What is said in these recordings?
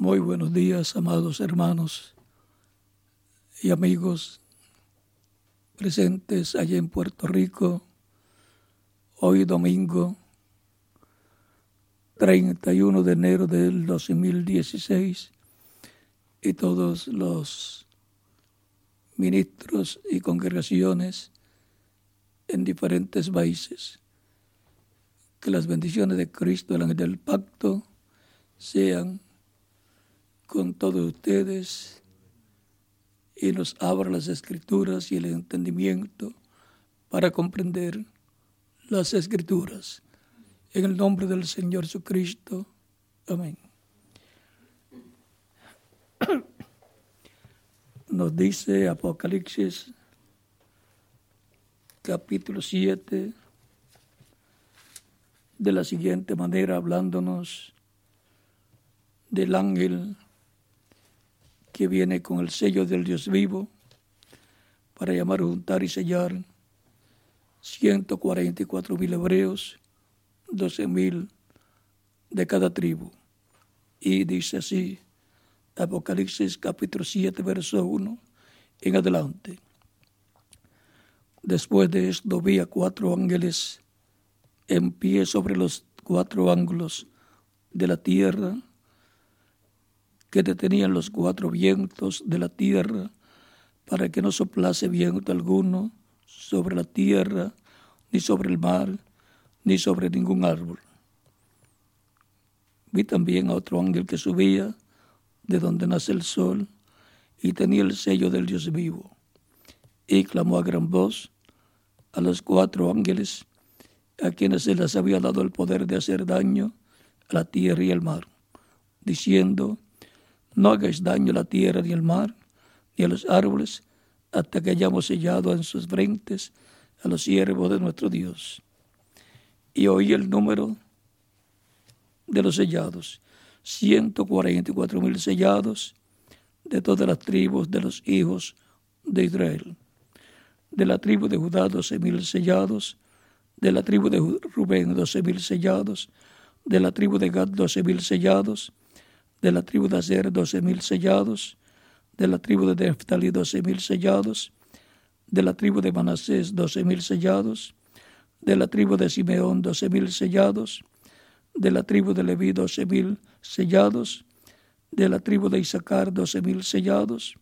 Muy buenos días, amados hermanos y amigos presentes allá en Puerto Rico, hoy domingo 31 de enero del 2016 y todos los ministros y congregaciones en diferentes países. Que las bendiciones de Cristo, el ángel del pacto, sean con todos ustedes y nos abra las escrituras y el entendimiento para comprender las escrituras. En el nombre del Señor Jesucristo. Amén. Nos dice Apocalipsis capítulo 7 de la siguiente manera, hablándonos del ángel que viene con el sello del Dios vivo para llamar, juntar y sellar 144 mil hebreos, 12 mil de cada tribu. Y dice así, Apocalipsis capítulo 7, verso 1 en adelante. Después de esto vi a cuatro ángeles en pie sobre los cuatro ángulos de la tierra que detenían los cuatro vientos de la tierra para que no soplase viento alguno sobre la tierra, ni sobre el mar, ni sobre ningún árbol. Vi también a otro ángel que subía de donde nace el sol y tenía el sello del Dios vivo. Y clamó a gran voz a los cuatro ángeles a quienes se les había dado el poder de hacer daño a la tierra y al mar, diciendo, no hagáis daño a la tierra ni al mar, ni a los árboles, hasta que hayamos sellado en sus frentes a los siervos de nuestro Dios. Y oí el número de los sellados, ciento cuarenta y cuatro mil sellados de todas las tribus de los hijos de Israel. De la tribu de Judá doce mil sellados, de la tribu de Rubén doce mil sellados, de la tribu de Gad doce mil sellados, de la tribu de Azer doce mil sellados, de la tribu de Neftali doce mil sellados, de la tribu de Manasés doce mil sellados, de la tribu de Simeón doce mil sellados, de la tribu de Leví doce mil sellados, de la tribu de Isaacar doce mil sellados,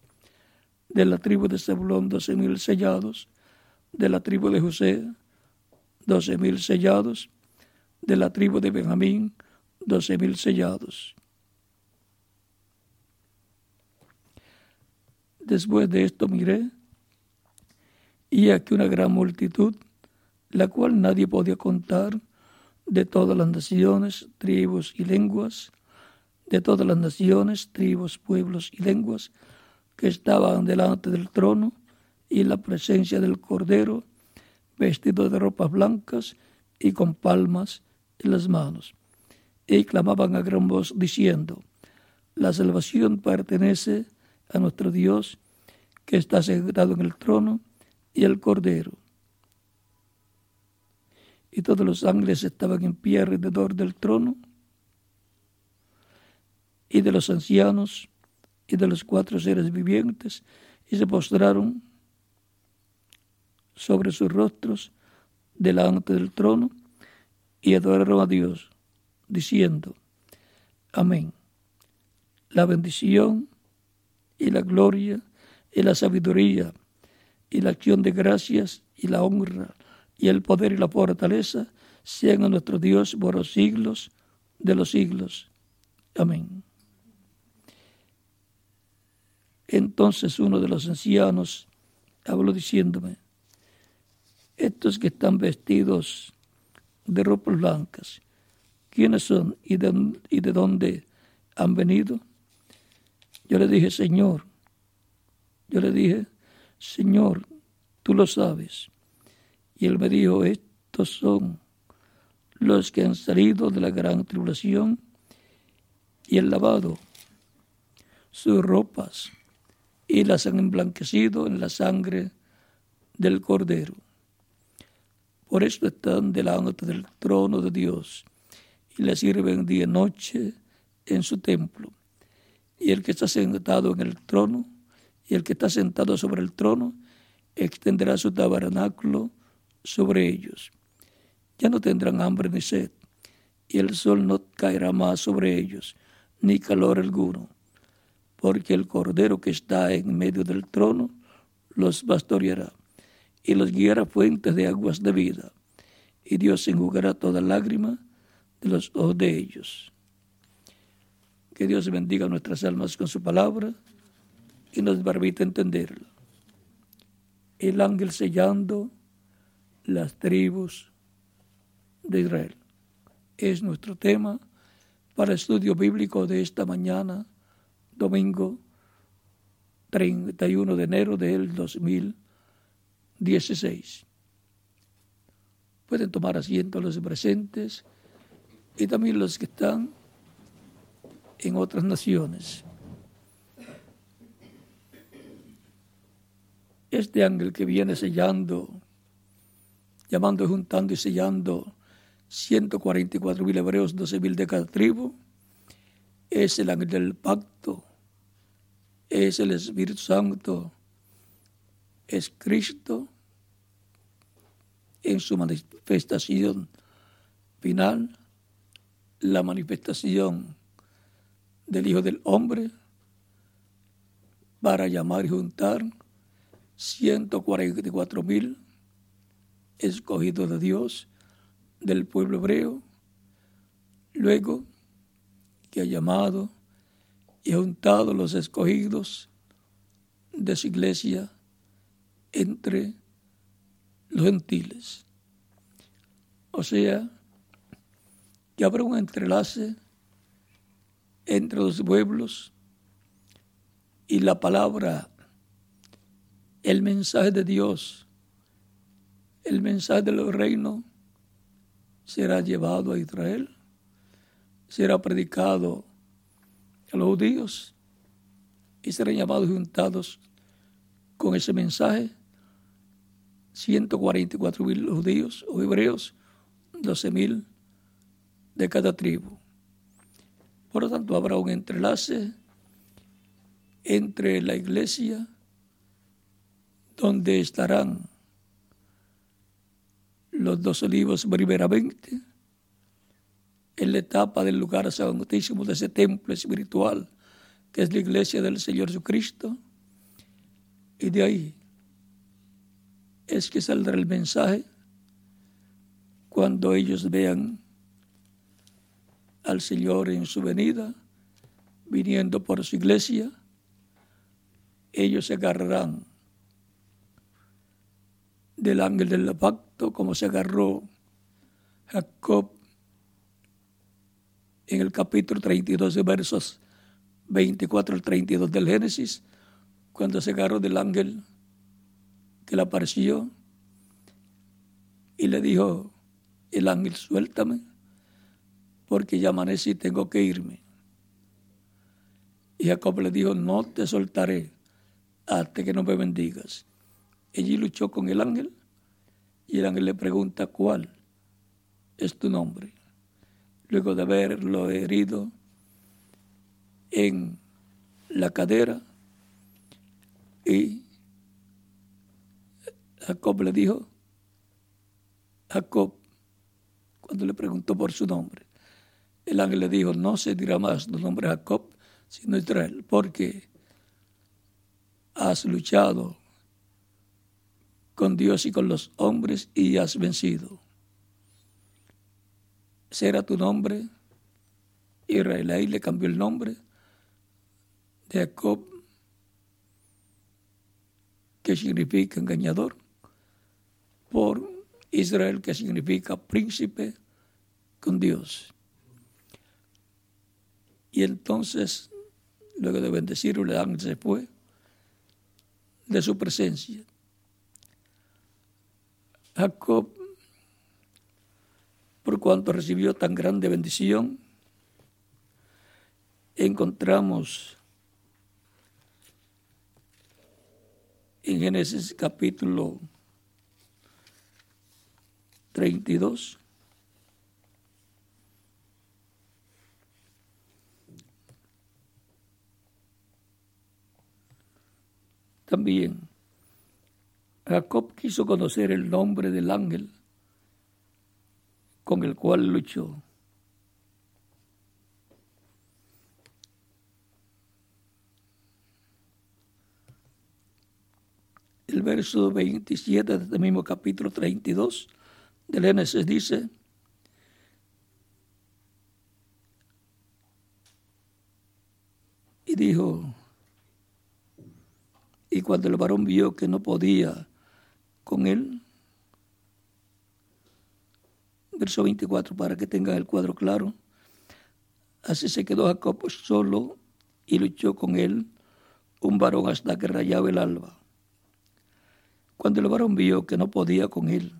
de la tribu de Zebulón doce mil sellados, de la tribu de José doce mil sellados, de la tribu de Benjamín doce mil sellados. Después de esto miré, y aquí una gran multitud, la cual nadie podía contar, de todas las naciones, tribus y lenguas, de todas las naciones, tribus, pueblos y lenguas, que estaban delante del trono y en la presencia del Cordero, vestidos de ropas blancas y con palmas en las manos. Y clamaban a gran voz diciendo, la salvación pertenece a nuestro Dios que está sentado en el trono y el Cordero. Y todos los ángeles estaban en pie alrededor del trono y de los ancianos y de los cuatro seres vivientes y se postraron sobre sus rostros delante del trono y adoraron a Dios, diciendo, Amén. La bendición y la gloria y la sabiduría y la acción de gracias y la honra y el poder y la fortaleza sean a nuestro Dios por los siglos de los siglos. Amén. Entonces uno de los ancianos habló diciéndome, estos que están vestidos de ropas blancas, ¿quiénes son y de, y de dónde han venido? Yo le dije, Señor, yo le dije, Señor, tú lo sabes. Y él me dijo, estos son los que han salido de la gran tribulación y han lavado sus ropas y las han emblanquecido en la sangre del Cordero. Por esto están delante del trono de Dios y le sirven día y noche en su templo y el que está sentado en el trono, y el que está sentado sobre el trono, extenderá su tabernáculo sobre ellos. Ya no tendrán hambre ni sed, y el sol no caerá más sobre ellos, ni calor alguno, porque el cordero que está en medio del trono los pastoreará, y los guiará fuentes de aguas de vida, y Dios enjugará toda lágrima de los ojos de ellos. Que Dios bendiga nuestras almas con su palabra y nos permita entenderla. El ángel sellando las tribus de Israel. Es nuestro tema para estudio bíblico de esta mañana, domingo 31 de enero del 2016. Pueden tomar asiento los presentes y también los que están en otras naciones. Este ángel que viene sellando, llamando, juntando y sellando 144 mil hebreos, 12 mil de cada tribu, es el ángel del pacto, es el Espíritu Santo, es Cristo en su manifestación final, la manifestación del Hijo del Hombre para llamar y juntar 144 mil escogidos de Dios del pueblo hebreo, luego que ha llamado y juntado los escogidos de su iglesia entre los gentiles. O sea, que habrá un entrelace entre los pueblos y la palabra, el mensaje de Dios, el mensaje del reino será llevado a Israel, será predicado a los judíos y serán llamados juntados con ese mensaje 144 mil judíos o hebreos, 12 mil de cada tribu. Por lo tanto, habrá un entrelace entre la iglesia, donde estarán los dos olivos primeramente, en la etapa del lugar santísimo de ese templo espiritual que es la iglesia del Señor Jesucristo. Y de ahí es que saldrá el mensaje cuando ellos vean al Señor en su venida, viniendo por su iglesia, ellos se agarrarán del ángel del pacto, como se agarró Jacob en el capítulo 32 de versos 24 al 32 del Génesis, cuando se agarró del ángel que le apareció y le dijo, el ángel, suéltame porque ya amanecí y tengo que irme. Y Jacob le dijo, no te soltaré hasta que no me bendigas. Allí luchó con el ángel y el ángel le pregunta, ¿cuál es tu nombre? Luego de haberlo herido en la cadera y Jacob le dijo, Jacob, cuando le preguntó por su nombre, el ángel le dijo, no se dirá más tu nombre Jacob, sino Israel, porque has luchado con Dios y con los hombres y has vencido. Será tu nombre Israel. Ahí le cambió el nombre de Jacob, que significa engañador, por Israel, que significa príncipe con Dios. Y entonces, luego de bendecirlo, ángel se fue de su presencia. Jacob, por cuanto recibió tan grande bendición, encontramos en Génesis capítulo 32, También Jacob quiso conocer el nombre del ángel con el cual luchó. El verso 27 de este mismo capítulo 32 del Génesis dice, y dijo, y cuando el varón vio que no podía con él, verso 24 para que tengan el cuadro claro. Así se quedó Jacob solo y luchó con él un varón hasta que rayaba el alba. Cuando el varón vio que no podía con él,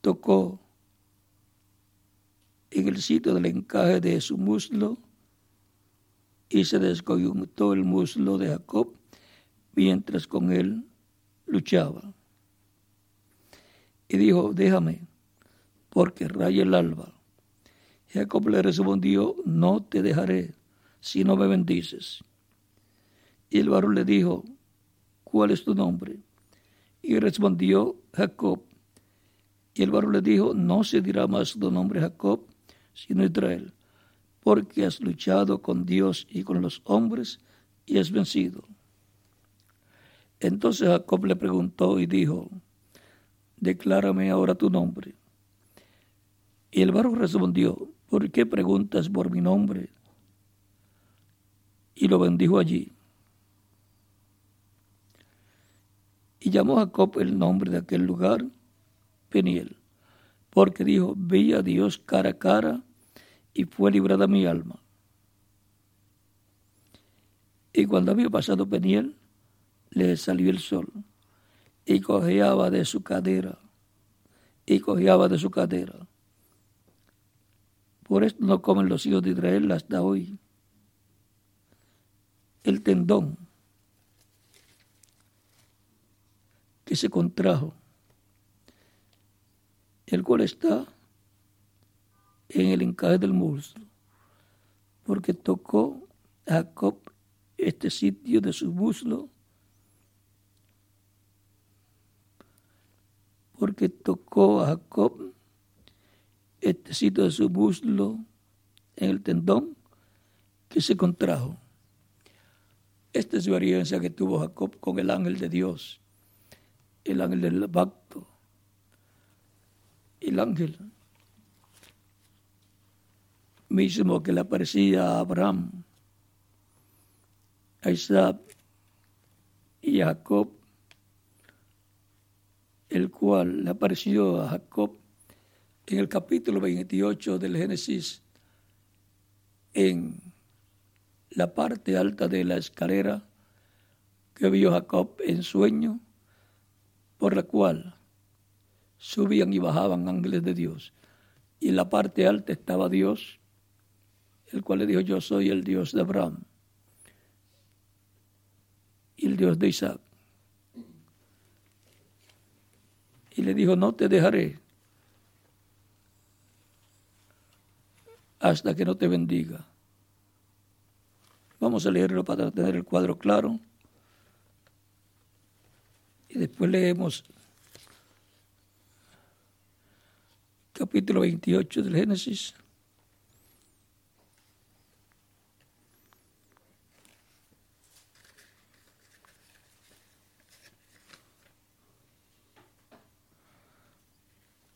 tocó en el sitio del encaje de su muslo y se descoyuntó el muslo de Jacob mientras con él luchaba. Y dijo, déjame, porque raya el alba. Jacob le respondió, no te dejaré si no me bendices. Y el varón le dijo, ¿cuál es tu nombre? Y respondió Jacob. Y el varón le dijo, no se dirá más tu nombre Jacob, sino Israel, porque has luchado con Dios y con los hombres y has vencido. Entonces Jacob le preguntó y dijo, declárame ahora tu nombre. Y el varón respondió, ¿por qué preguntas por mi nombre? Y lo bendijo allí. Y llamó Jacob el nombre de aquel lugar Peniel, porque dijo, vi a Dios cara a cara y fue librada mi alma. Y cuando había pasado Peniel, le salió el sol y cojeaba de su cadera, y cojeaba de su cadera. Por esto no comen los hijos de Israel hasta hoy. El tendón que se contrajo, el cual está en el encaje del muslo, porque tocó a Jacob este sitio de su muslo, porque tocó a Jacob este sitio de su muslo en el tendón que se contrajo. Esta es la experiencia que tuvo Jacob con el ángel de Dios, el ángel del pacto. El ángel mismo que le aparecía a Abraham, a Isaac y a Jacob, el cual le apareció a Jacob en el capítulo 28 del Génesis, en la parte alta de la escalera que vio Jacob en sueño, por la cual subían y bajaban ángeles de Dios. Y en la parte alta estaba Dios, el cual le dijo, yo soy el Dios de Abraham y el Dios de Isaac. Y le dijo, no te dejaré hasta que no te bendiga. Vamos a leerlo para tener el cuadro claro. Y después leemos capítulo 28 del Génesis.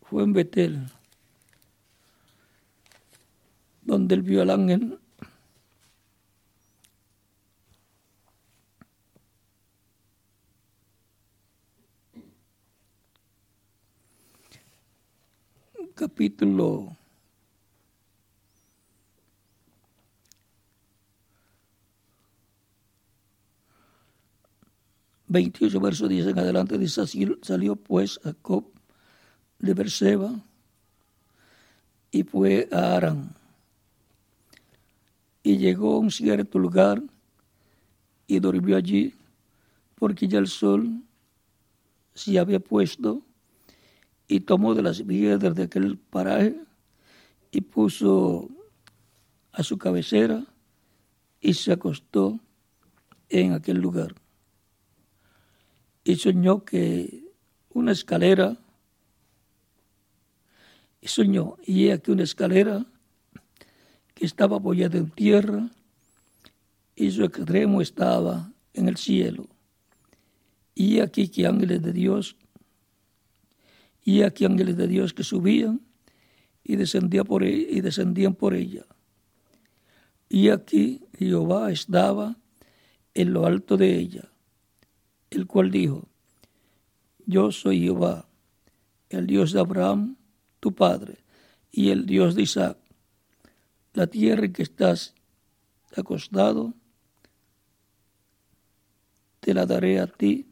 Fue en Betel donde él vio al ángel capítulo veintiocho verso 10 en adelante dice así salió pues Jacob de Berseba y fue a Arán y llegó a un cierto lugar y durmió allí porque ya el sol se había puesto y tomó de las piedras de aquel paraje y puso a su cabecera y se acostó en aquel lugar. y soñó que una escalera, y soñó, y aquí una escalera que estaba apoyada en tierra y su extremo estaba en el cielo. Y aquí que ángeles de Dios, y aquí ángeles de Dios que subían y, descendían por, e, y descendían por ella. Y aquí Jehová estaba en lo alto de ella, el cual dijo, yo soy Jehová, el Dios de Abraham, tu padre, y el Dios de Isaac. La tierra en que estás acostado, te la daré a ti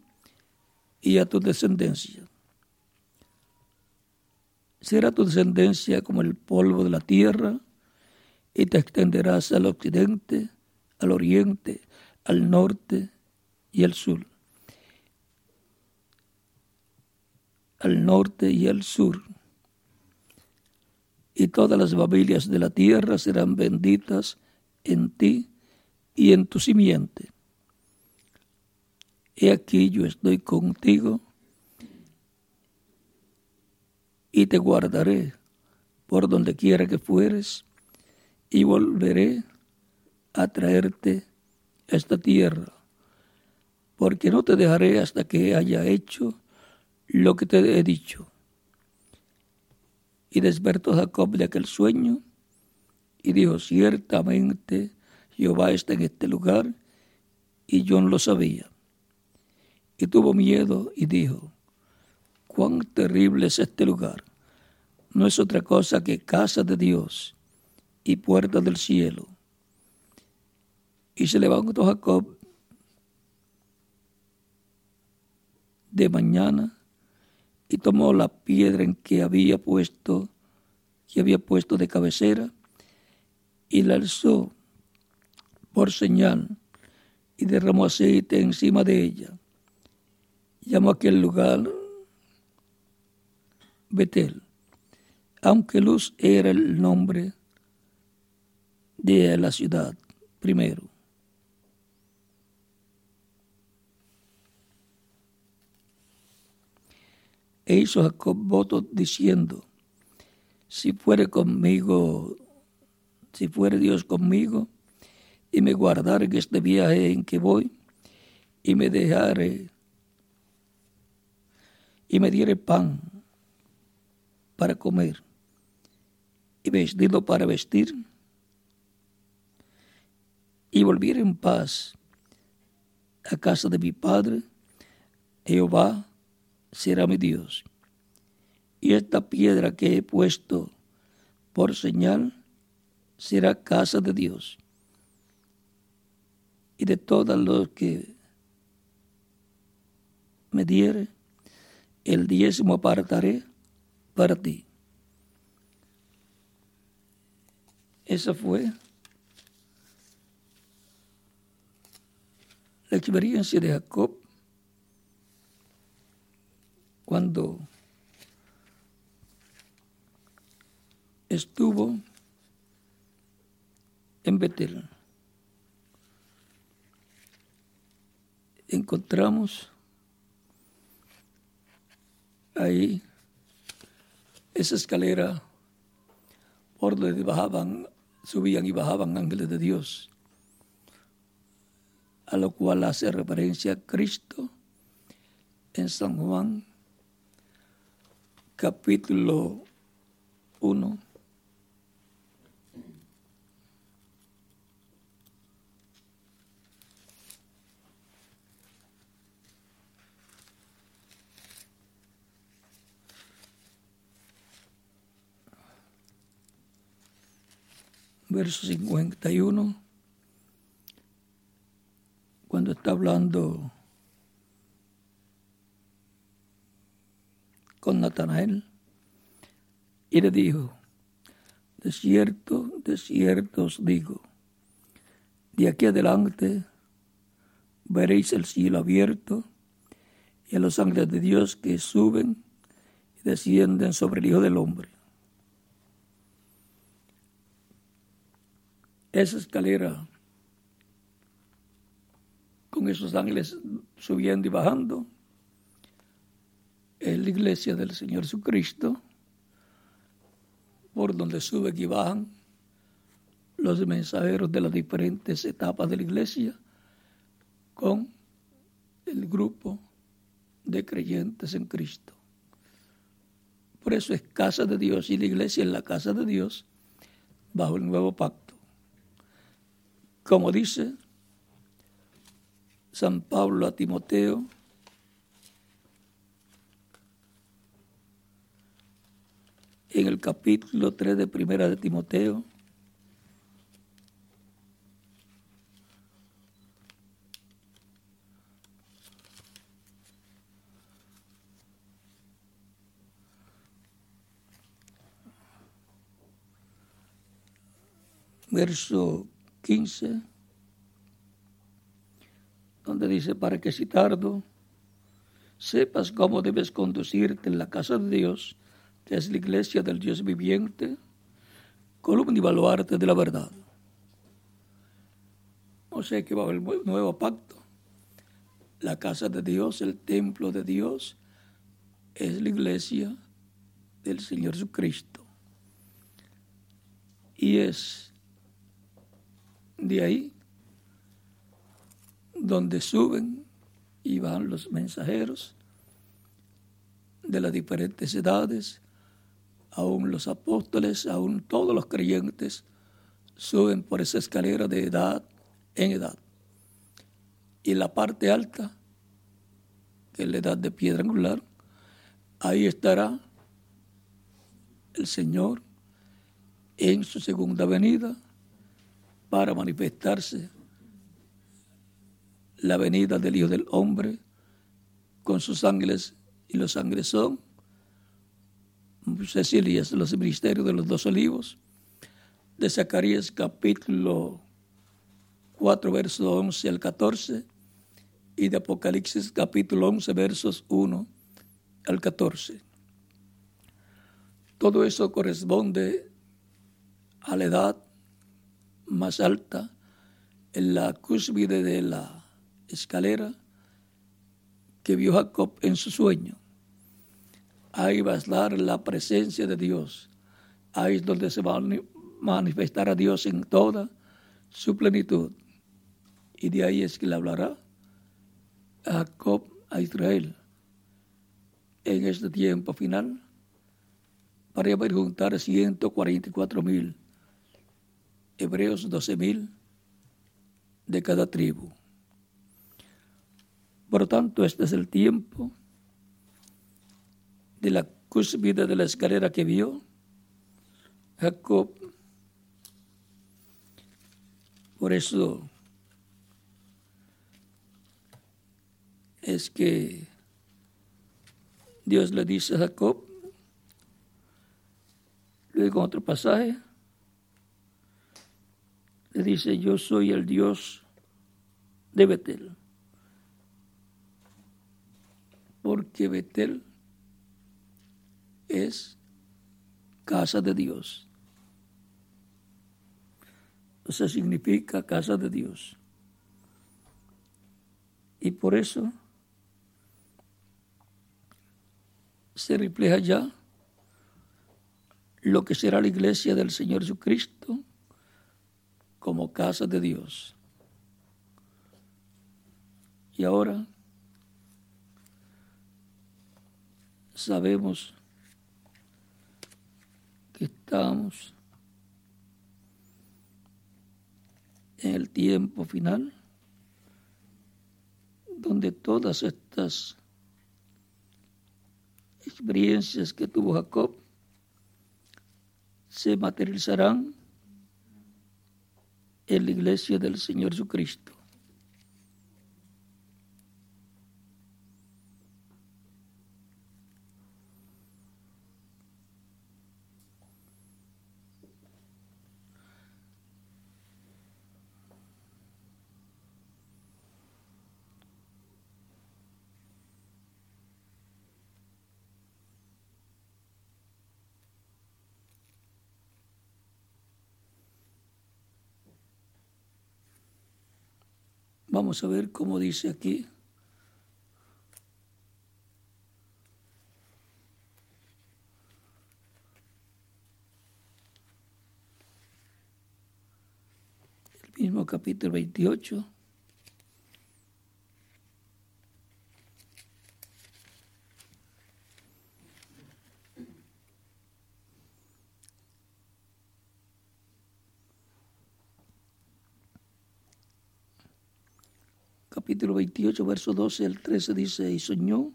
y a tu descendencia. Será tu descendencia como el polvo de la tierra, y te extenderás al occidente, al oriente, al norte y al sur. al norte y al sur. Y todas las familias de la tierra serán benditas en ti y en tu simiente. He aquí yo estoy contigo y te guardaré por donde quiera que fueres y volveré a traerte a esta tierra, porque no te dejaré hasta que haya hecho lo que te he dicho. Y despertó Jacob de aquel sueño y dijo, ciertamente Jehová está en este lugar y yo no lo sabía. Y tuvo miedo y dijo, cuán terrible es este lugar. No es otra cosa que casa de Dios y puerta del cielo. Y se levantó Jacob de mañana y tomó la piedra en que había puesto, que había puesto de cabecera, y la alzó por señal y derramó aceite encima de ella. Llamó aquel lugar Betel, aunque Luz era el nombre de la ciudad primero. E hizo Jacob voto diciendo, si fuere conmigo, si fuere Dios conmigo, y me guardare en este viaje en que voy, y me dejare, y me diere pan para comer, y vestido para vestir, y volviera en paz a casa de mi padre, Jehová será mi Dios. Y esta piedra que he puesto por señal será casa de Dios. Y de todas los que me diere, el diezmo apartaré para ti. Esa fue la experiencia de Jacob cuando estuvo en Betel. Encontramos ahí esa escalera por donde bajaban, subían y bajaban ángeles de Dios, a lo cual hace referencia Cristo en San Juan capítulo 1. Verso 51, cuando está hablando con Natanael y le dijo, de cierto, de cierto os digo, de aquí adelante veréis el cielo abierto y a los ángeles de Dios que suben y descienden sobre el Hijo del Hombre. Esa escalera con esos ángeles subiendo y bajando es la iglesia del Señor Jesucristo, por donde suben y bajan los mensajeros de las diferentes etapas de la iglesia con el grupo de creyentes en Cristo. Por eso es casa de Dios y la iglesia es la casa de Dios bajo el nuevo pacto. Como dice San Pablo a Timoteo, en el capítulo 3 de Primera de Timoteo, verso 15, donde dice, para que si tardo, sepas cómo debes conducirte en la casa de Dios, es la iglesia del Dios viviente, columna y baluarte de la verdad. O sea que haber un nuevo pacto. La casa de Dios, el templo de Dios, es la iglesia del Señor Jesucristo. Y es de ahí donde suben y van los mensajeros de las diferentes edades, aún los apóstoles, aún todos los creyentes suben por esa escalera de edad en edad. Y la parte alta, que es la edad de piedra angular, ahí estará el Señor en su segunda venida para manifestarse la venida del Hijo del Hombre con sus ángeles y los ángeles son Cecilia, los ministerios de los dos olivos, de Zacarías capítulo 4, versos 11 al 14, y de Apocalipsis capítulo 11, versos 1 al 14. Todo eso corresponde a la edad más alta, en la cúspide de la escalera que vio Jacob en su sueño. Ahí va a estar la presencia de Dios. Ahí es donde se va a manifestar a Dios en toda su plenitud. Y de ahí es que le hablará a Jacob, a Israel, en este tiempo final, para juntar 144 mil hebreos 12.000 de cada tribu. Por lo tanto, este es el tiempo de la cúspide de la escalera que vio Jacob. Por eso es que Dios le dice a Jacob, luego otro pasaje, le dice, yo soy el Dios de Betel. Porque Betel es casa de Dios. O sea, significa casa de Dios. Y por eso se refleja ya lo que será la iglesia del Señor Jesucristo como casa de Dios. Y ahora sabemos que estamos en el tiempo final donde todas estas experiencias que tuvo Jacob se materializarán en la iglesia del Señor Jesucristo. Vamos a ver cómo dice aquí. El mismo capítulo 28. 28, verso 12 al 13 dice, y soñó,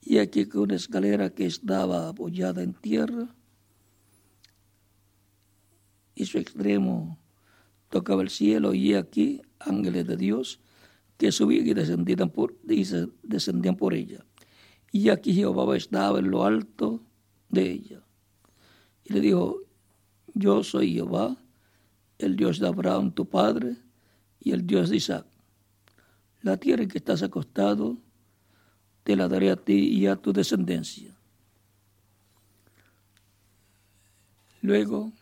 y aquí que una escalera que estaba apoyada en tierra, y su extremo tocaba el cielo, y aquí ángeles de Dios que subían y descendían por, descendían por ella. Y aquí Jehová estaba en lo alto de ella. Y le dijo, yo soy Jehová, el Dios de Abraham, tu padre, y el Dios de Isaac. La tierra en que estás acostado, te la daré a ti y a tu descendencia. Luego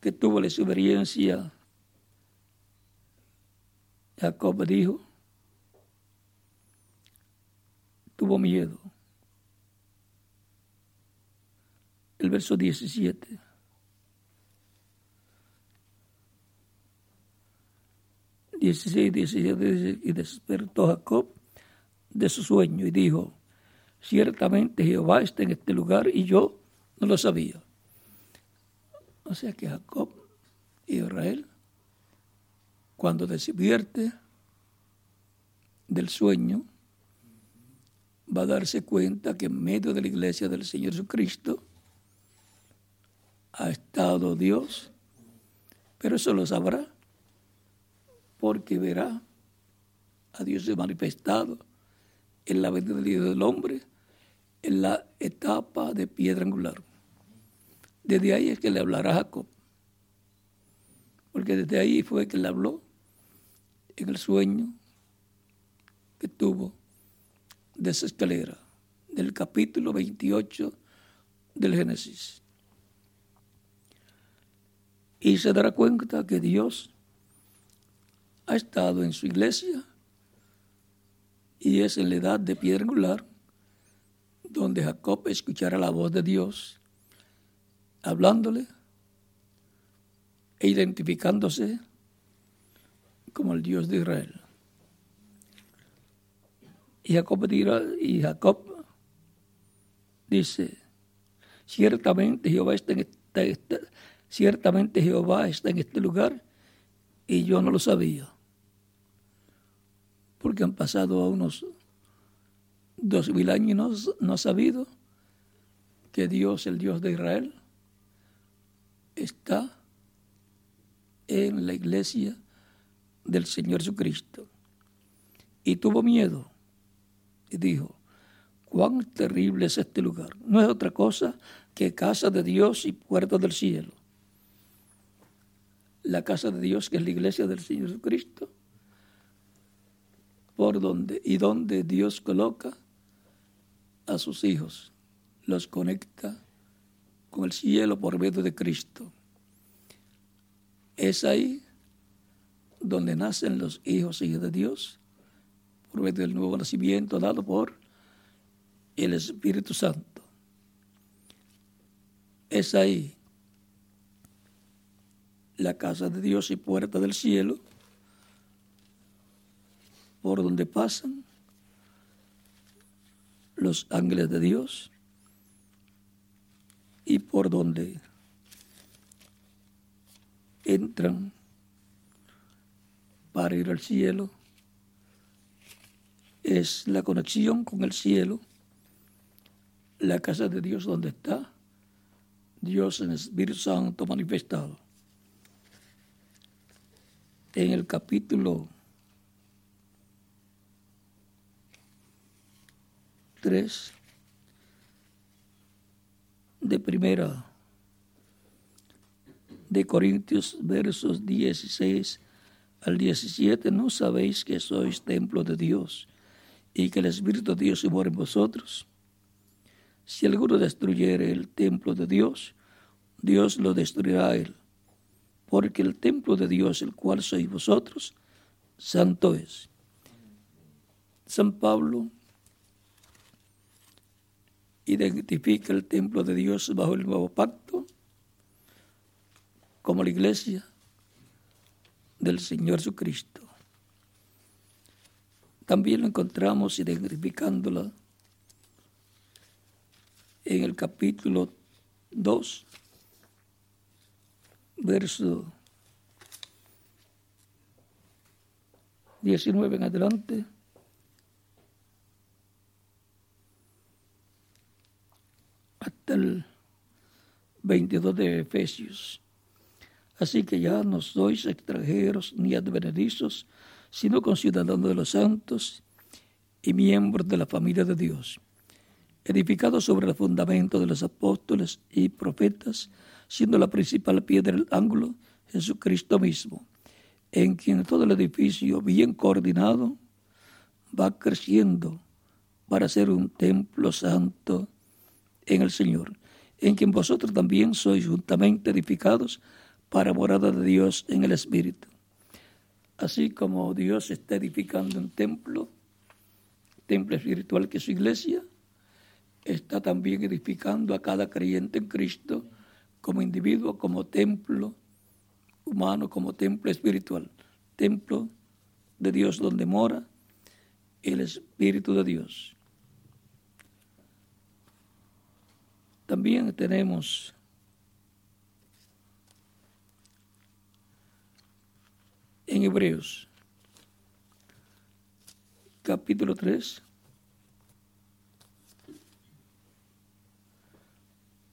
que tuvo la experiencia, Jacob dijo, tuvo miedo. El verso 17. 16, 17, y despertó Jacob de su sueño y dijo, ciertamente Jehová está en este lugar y yo no lo sabía. O sea que Jacob y Israel, cuando despierte del sueño, va a darse cuenta que en medio de la iglesia del Señor Jesucristo ha estado Dios, pero eso lo sabrá porque verá a Dios manifestado en la vida del hombre en la etapa de piedra angular. Desde ahí es que le hablará Jacob, porque desde ahí fue que le habló en el sueño que tuvo de esa escalera, del capítulo 28 del Génesis. Y se dará cuenta que Dios ha estado en su iglesia y es en la edad de piedra angular donde Jacob escuchará la voz de Dios hablándole e identificándose como el Dios de Israel. Y Jacob, dirá, y Jacob dice, ciertamente Jehová está en este, ciertamente Jehová está en este lugar y yo no lo sabía porque han pasado unos dos mil años y no, ha sabido que Dios, el Dios de Israel, está en la iglesia del Señor Jesucristo. Y tuvo miedo y dijo, cuán terrible es este lugar. No es otra cosa que casa de Dios y puerta del cielo. La casa de Dios, que es la iglesia del Señor Jesucristo, por donde y donde Dios coloca a sus hijos, los conecta con el cielo por medio de Cristo. Es ahí donde nacen los hijos y de Dios por medio del nuevo nacimiento dado por el Espíritu Santo. Es ahí la casa de Dios y puerta del cielo por donde pasan los ángeles de Dios y por donde entran para ir al cielo es la conexión con el cielo, la casa de Dios donde está Dios en el Espíritu Santo manifestado. En el capítulo 3 de primera de Corintios versos 16 al 17, ¿no sabéis que sois templo de Dios y que el Espíritu de Dios se muere en vosotros? Si alguno destruyere el templo de Dios, Dios lo destruirá a él, porque el templo de Dios, el cual sois vosotros, santo es. San Pablo identifica el templo de Dios bajo el nuevo pacto como la iglesia del Señor Jesucristo. También lo encontramos identificándola en el capítulo 2, verso 19 en adelante. Hasta el 22 de Efesios. Así que ya no sois extranjeros ni advenedizos, sino conciudadanos de los santos y miembros de la familia de Dios, edificados sobre el fundamento de los apóstoles y profetas, siendo la principal piedra del ángulo Jesucristo mismo, en quien todo el edificio bien coordinado va creciendo para ser un templo santo en el Señor, en quien vosotros también sois juntamente edificados para morada de Dios en el Espíritu. Así como Dios está edificando un templo, templo espiritual que es su iglesia, está también edificando a cada creyente en Cristo como individuo, como templo humano, como templo espiritual, templo de Dios donde mora el Espíritu de Dios. También tenemos en Hebreos, capítulo 3,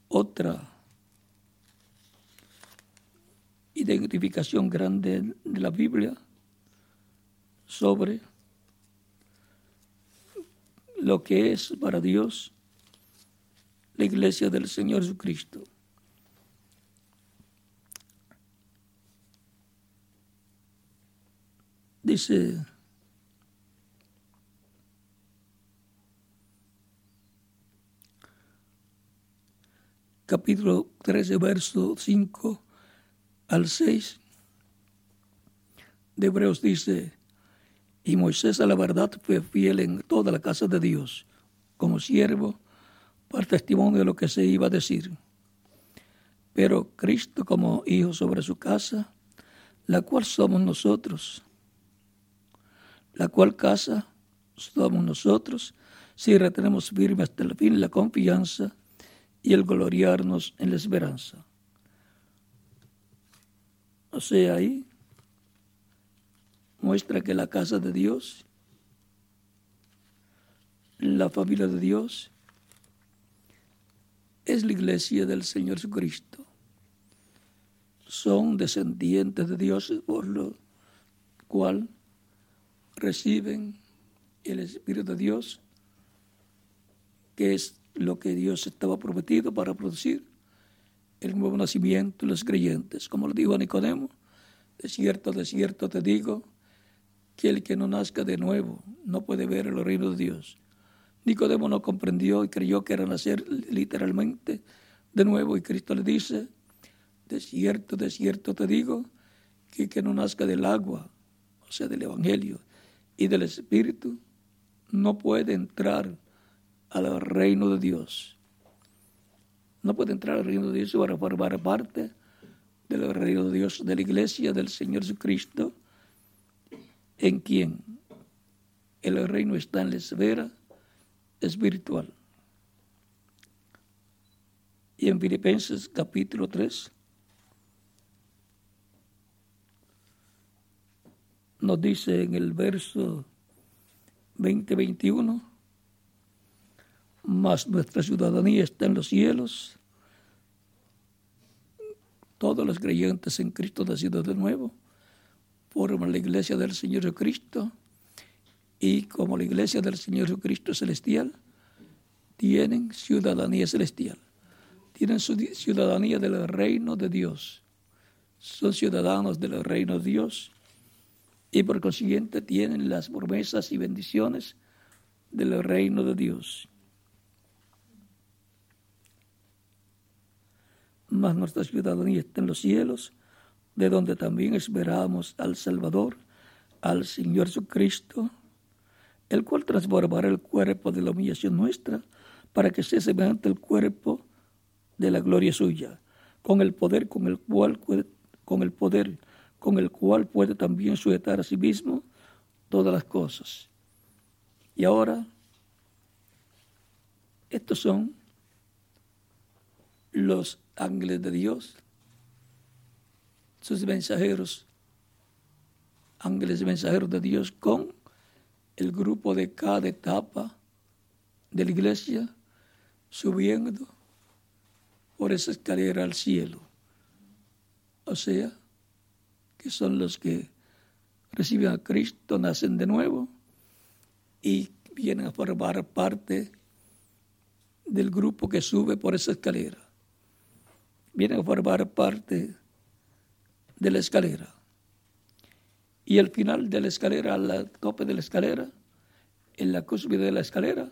otra identificación grande de la Biblia sobre lo que es para Dios la iglesia del Señor Jesucristo. Dice, capítulo 13, verso 5 al 6 de Hebreos dice, y Moisés a la verdad fue fiel en toda la casa de Dios, como siervo, para testimonio de lo que se iba a decir. Pero Cristo como hijo sobre su casa, la cual somos nosotros la cual casa somos nosotros si retenemos firme hasta el fin la confianza y el gloriarnos en la esperanza. O sea, ahí muestra que la casa de Dios, la familia de Dios, es la iglesia del Señor Jesucristo. Son descendientes de Dios por lo cual reciben el Espíritu de Dios, que es lo que Dios estaba prometido para producir el nuevo nacimiento de los creyentes. Como lo dijo a Nicodemo, de cierto, de cierto te digo, que el que no nazca de nuevo no puede ver el reino de Dios. Nicodemo no comprendió y creyó que era nacer literalmente de nuevo. Y Cristo le dice, de cierto, de cierto te digo, que que no nazca del agua, o sea, del Evangelio, y del Espíritu no puede entrar al reino de Dios. No puede entrar al reino de Dios para formar parte del reino de Dios, de la iglesia del Señor Jesucristo, en quien el reino está en la esfera espiritual. Y en Filipenses capítulo 3, nos dice en el verso 20-21, más nuestra ciudadanía está en los cielos. Todos los creyentes en Cristo nacidos de nuevo forman la iglesia del Señor Jesucristo y como la iglesia del Señor Jesucristo celestial, tienen ciudadanía celestial, tienen su ciudadanía del reino de Dios, son ciudadanos del reino de Dios y por consiguiente tienen las promesas y bendiciones del reino de Dios. Mas nuestra ciudadanía está en los cielos, de donde también esperamos al Salvador, al Señor Jesucristo, el cual transformará el cuerpo de la humillación nuestra para que sea semejante al cuerpo de la gloria suya, con el poder con el cual con el poder con el cual puede también sujetar a sí mismo todas las cosas. Y ahora, estos son los ángeles de Dios, sus mensajeros, ángeles mensajeros de Dios con el grupo de cada etapa de la iglesia subiendo por esa escalera al cielo. O sea, que son los que reciben a Cristo, nacen de nuevo y vienen a formar parte del grupo que sube por esa escalera. Vienen a formar parte de la escalera. Y al final de la escalera, al tope de la escalera, en la cúspide de la escalera,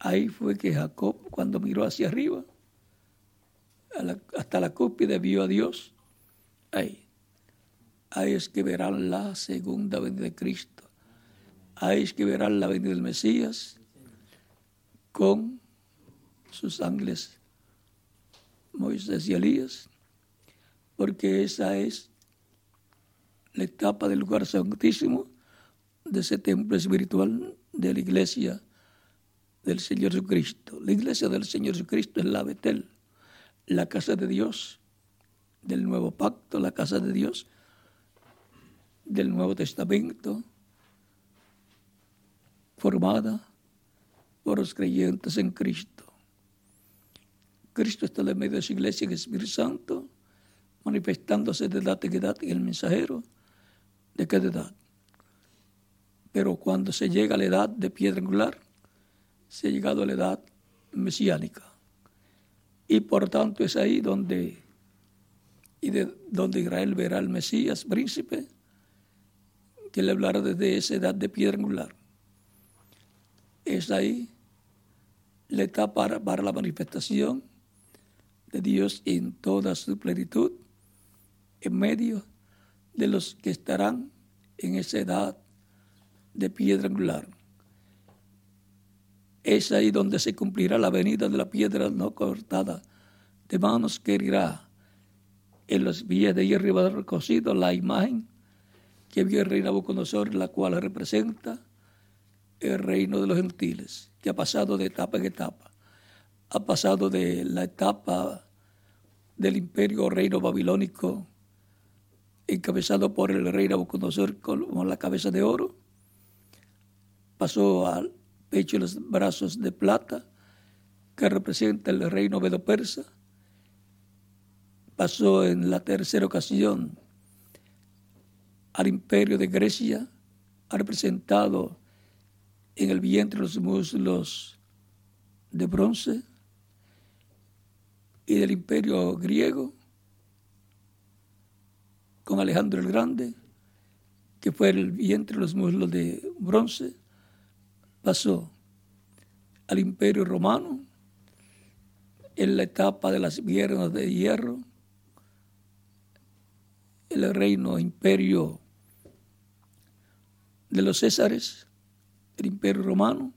ahí fue que Jacob, cuando miró hacia arriba, hasta la cúspide vio a Dios. Ahí. Ahí es que verán la segunda venida de Cristo. Ahí es que verán la venida del Mesías con sus ángeles Moisés y Elías, porque esa es la etapa del lugar santísimo de ese templo espiritual de la iglesia del Señor Jesucristo. La iglesia del Señor Jesucristo es la Betel, la casa de Dios del nuevo pacto, la casa de Dios del Nuevo Testamento, formada por los creyentes en Cristo. Cristo está en medio de su iglesia en el Espíritu Santo, manifestándose de edad en edad en el mensajero de cada edad. Pero cuando se llega a la edad de piedra angular, se ha llegado a la edad mesiánica. Y por tanto es ahí donde, y de, donde Israel verá al Mesías, príncipe, que le hablará desde esa edad de piedra angular. Es ahí la etapa para la manifestación de Dios en toda su plenitud, en medio de los que estarán en esa edad de piedra angular. Es ahí donde se cumplirá la venida de la piedra no cortada de manos que irá en los pies de hierro recocido la imagen que vio el rey Nabucodonosor, la cual representa el reino de los gentiles, que ha pasado de etapa en etapa. Ha pasado de la etapa del imperio reino babilónico encabezado por el rey Nabucodonosor con la cabeza de oro, pasó al pecho y los brazos de plata, que representa el reino medo-persa, pasó en la tercera ocasión al imperio de Grecia, ha representado en el vientre los muslos de bronce, y del imperio griego, con Alejandro el Grande, que fue el vientre los muslos de bronce, pasó al imperio romano en la etapa de las piernas de hierro, el reino imperio de los Césares, el imperio romano,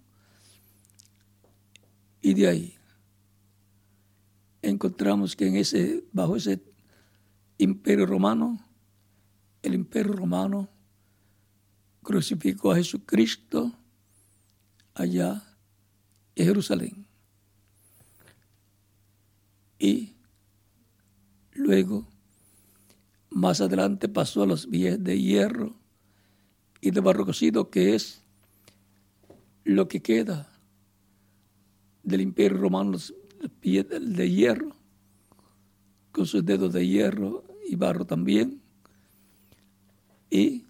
y de ahí encontramos que en ese, bajo ese imperio romano, el imperio romano crucificó a Jesucristo allá en Jerusalén. Y luego, más adelante, pasó a los pies de hierro y de barro cocido, que es lo que queda del imperio romano, los pies de hierro, con sus dedos de hierro y barro también. Y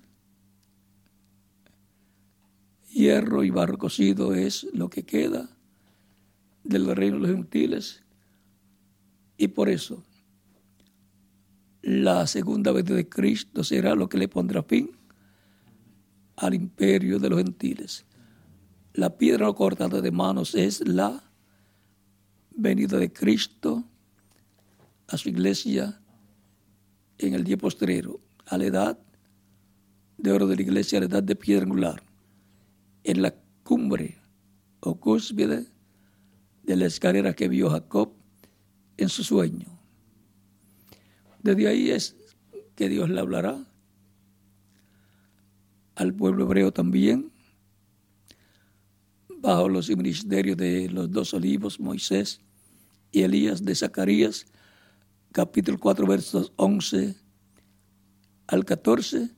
hierro y barro cocido es lo que queda del reino de los gentiles. Y por eso la segunda vez de Cristo será lo que le pondrá fin al imperio de los gentiles. La piedra cortada de manos es la venida de Cristo a su iglesia en el día postrero, a la edad de oro de la iglesia, a la edad de piedra angular en la cumbre o cúspide de la escalera que vio Jacob en su sueño. Desde ahí es que Dios le hablará. Al pueblo hebreo también, bajo los ministerios de los dos olivos, Moisés y Elías de Zacarías, capítulo 4, versos 11 al 14,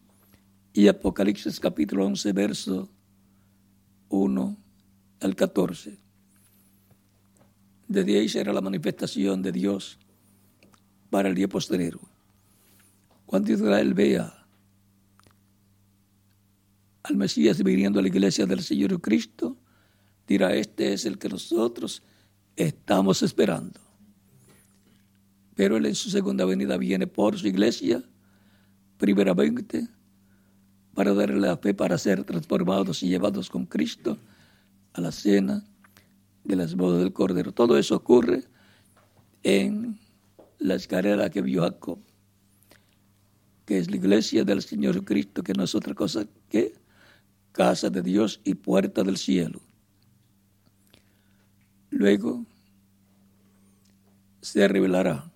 y Apocalipsis capítulo 11, verso 1 al 14. Desde ahí será la manifestación de Dios para el día posterior. Cuando Israel vea al Mesías viniendo a la iglesia del Señor Cristo, dirá, este es el que nosotros estamos esperando. Pero Él en su segunda venida viene por su iglesia, primeramente, para darle la fe para ser transformados y llevados con Cristo a la cena de las bodas del Cordero. Todo eso ocurre en la escalera que vio Jacob, que es la iglesia del Señor Cristo, que no es otra cosa que casa de Dios y puerta del cielo. Luego se revelará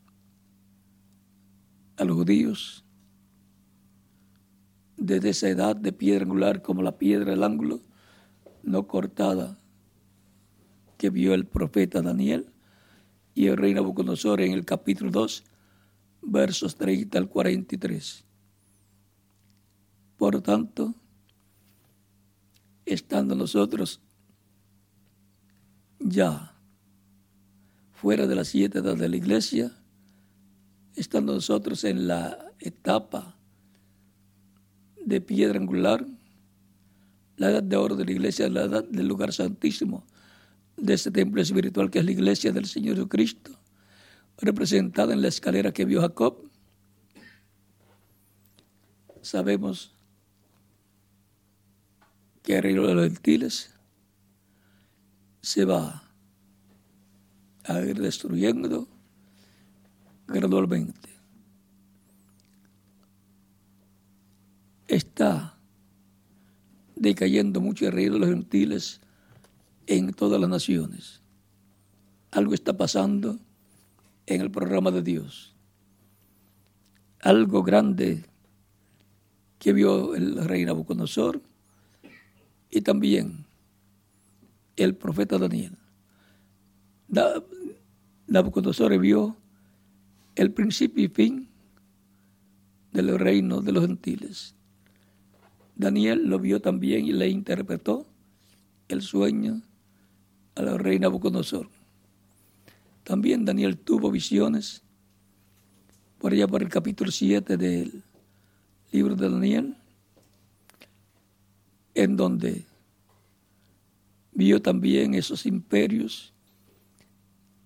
a los judíos desde esa edad de piedra angular como la piedra del ángulo no cortada que vio el profeta Daniel y el rey Nabucodonosor en el capítulo 2, versos 30 al 43. Por tanto, estando nosotros ya fuera de las siete edades de la iglesia, estando nosotros en la etapa de piedra angular, la edad de oro de la iglesia, la edad del lugar santísimo, de este templo espiritual que es la iglesia del Señor Jesucristo, representada en la escalera que vio Jacob. Sabemos que el reino de los gentiles se va a ir destruyendo gradualmente. Está decayendo mucho el reino de los gentiles en todas las naciones. Algo está pasando en el programa de Dios. Algo grande que vio el rey Nabucodonosor y también el profeta Daniel. Nabucodonosor vio el principio y fin del reino de los gentiles. Daniel lo vio también y le interpretó el sueño a la reina Nabucodonosor. También Daniel tuvo visiones por allá por el capítulo 7 del libro de Daniel, en donde vio también esos imperios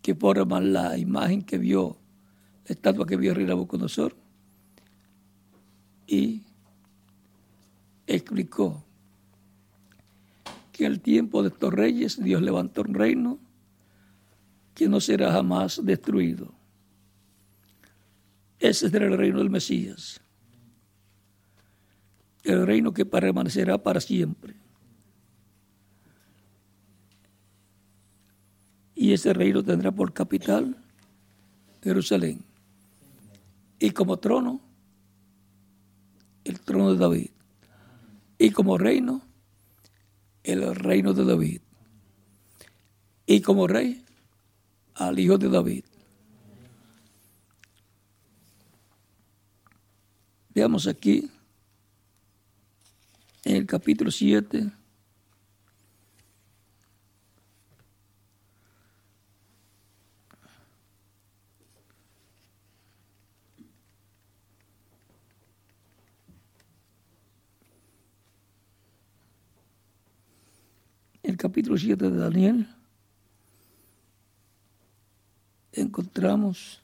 que forman la imagen que vio, la estatua que vio el rey Nabucodonosor, y explicó que el tiempo de estos reyes Dios levantó un reino que no será jamás destruido. Ese será el reino del Mesías. El reino que permanecerá para siempre. Y ese reino tendrá por capital Jerusalén. Y como trono, el trono de David. Y como reino, el reino de David. Y como rey, al hijo de David. Veamos aquí, en el capítulo 7, el capítulo 7 de Daniel, encontramos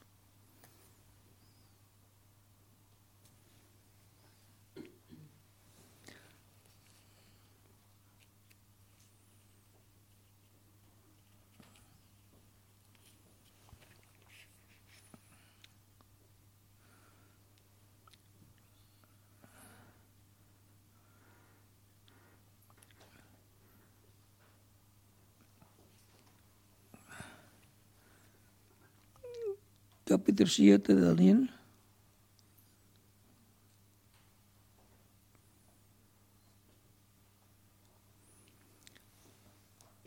capítulo 7 de Daniel.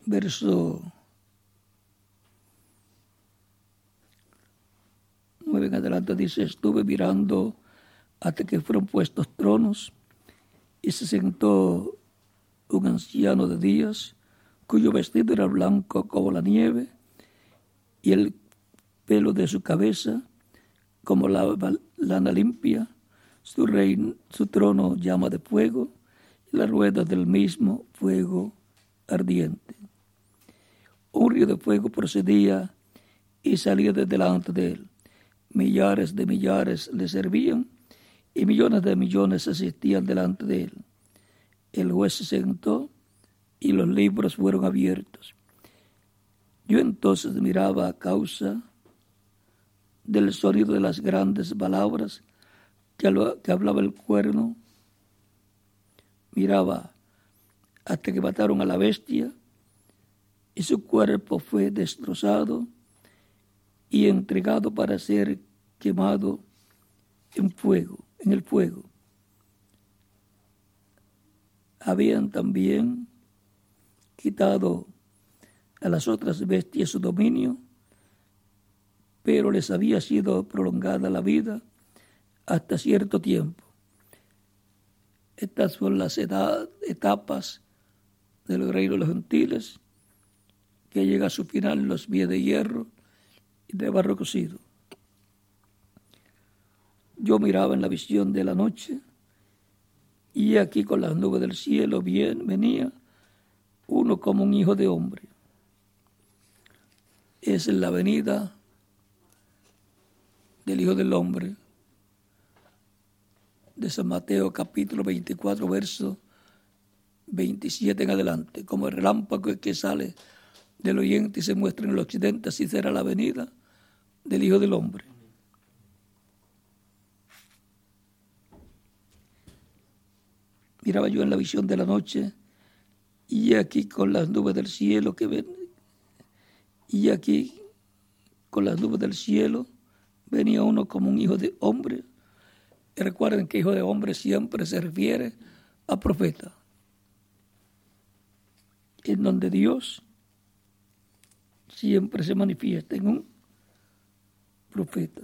Verso 9 en adelante dice, estuve mirando hasta que fueron puestos tronos y se sentó un anciano de días cuyo vestido era blanco como la nieve y el pelo de su cabeza como la lana limpia, su, reino, su trono llama de fuego y la rueda del mismo fuego ardiente. Un río de fuego procedía y salía de delante de él. Millares de millares le servían y millones de millones asistían delante de él. El juez se sentó y los libros fueron abiertos. Yo entonces miraba a causa del sonido de las grandes palabras que, hablaba el cuerno. Miraba hasta que mataron a la bestia y su cuerpo fue destrozado y entregado para ser quemado en fuego, en el fuego. Habían también quitado a las otras bestias su dominio, pero les había sido prolongada la vida hasta cierto tiempo. Estas son las etapas del reino de los gentiles, que llega a su final en los pies de hierro y de barro cocido. Yo miraba en la visión de la noche, y aquí con las nubes del cielo bien venía uno como un hijo de hombre es la venida del Hijo del Hombre de San Mateo capítulo 24 verso 27 en adelante, como el relámpago que sale del oyente y se muestra en el occidente, así será la venida del Hijo del Hombre. Miraba yo en la visión de la noche y aquí con las nubes del cielo que ven, y aquí, con las nubes del cielo, venía uno como un hijo de hombre. Y recuerden que hijo de hombre siempre se refiere a profeta. En donde Dios siempre se manifiesta en un profeta.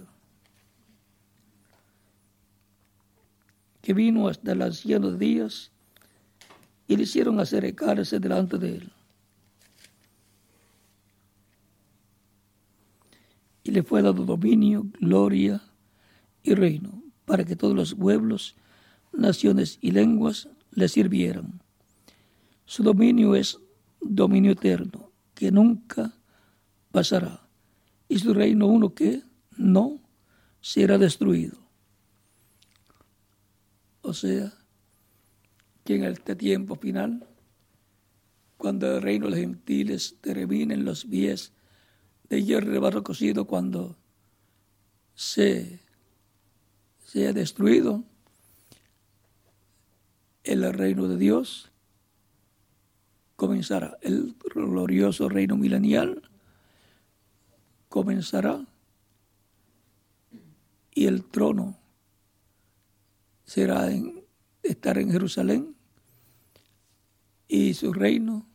Que vino hasta el anciano de días y le hicieron acercarse delante de él. Le fue dado dominio, gloria y reino, para que todos los pueblos, naciones y lenguas le sirvieran. Su dominio es dominio eterno, que nunca pasará, y su reino uno que no será destruido. O sea, que en este tiempo final, cuando el reino de los gentiles terminen los pies de hierro de barro cocido cuando se sea destruido el reino de Dios. Comenzará el glorioso reino milenial. Comenzará. Y el trono será en, estar en Jerusalén. Y su reino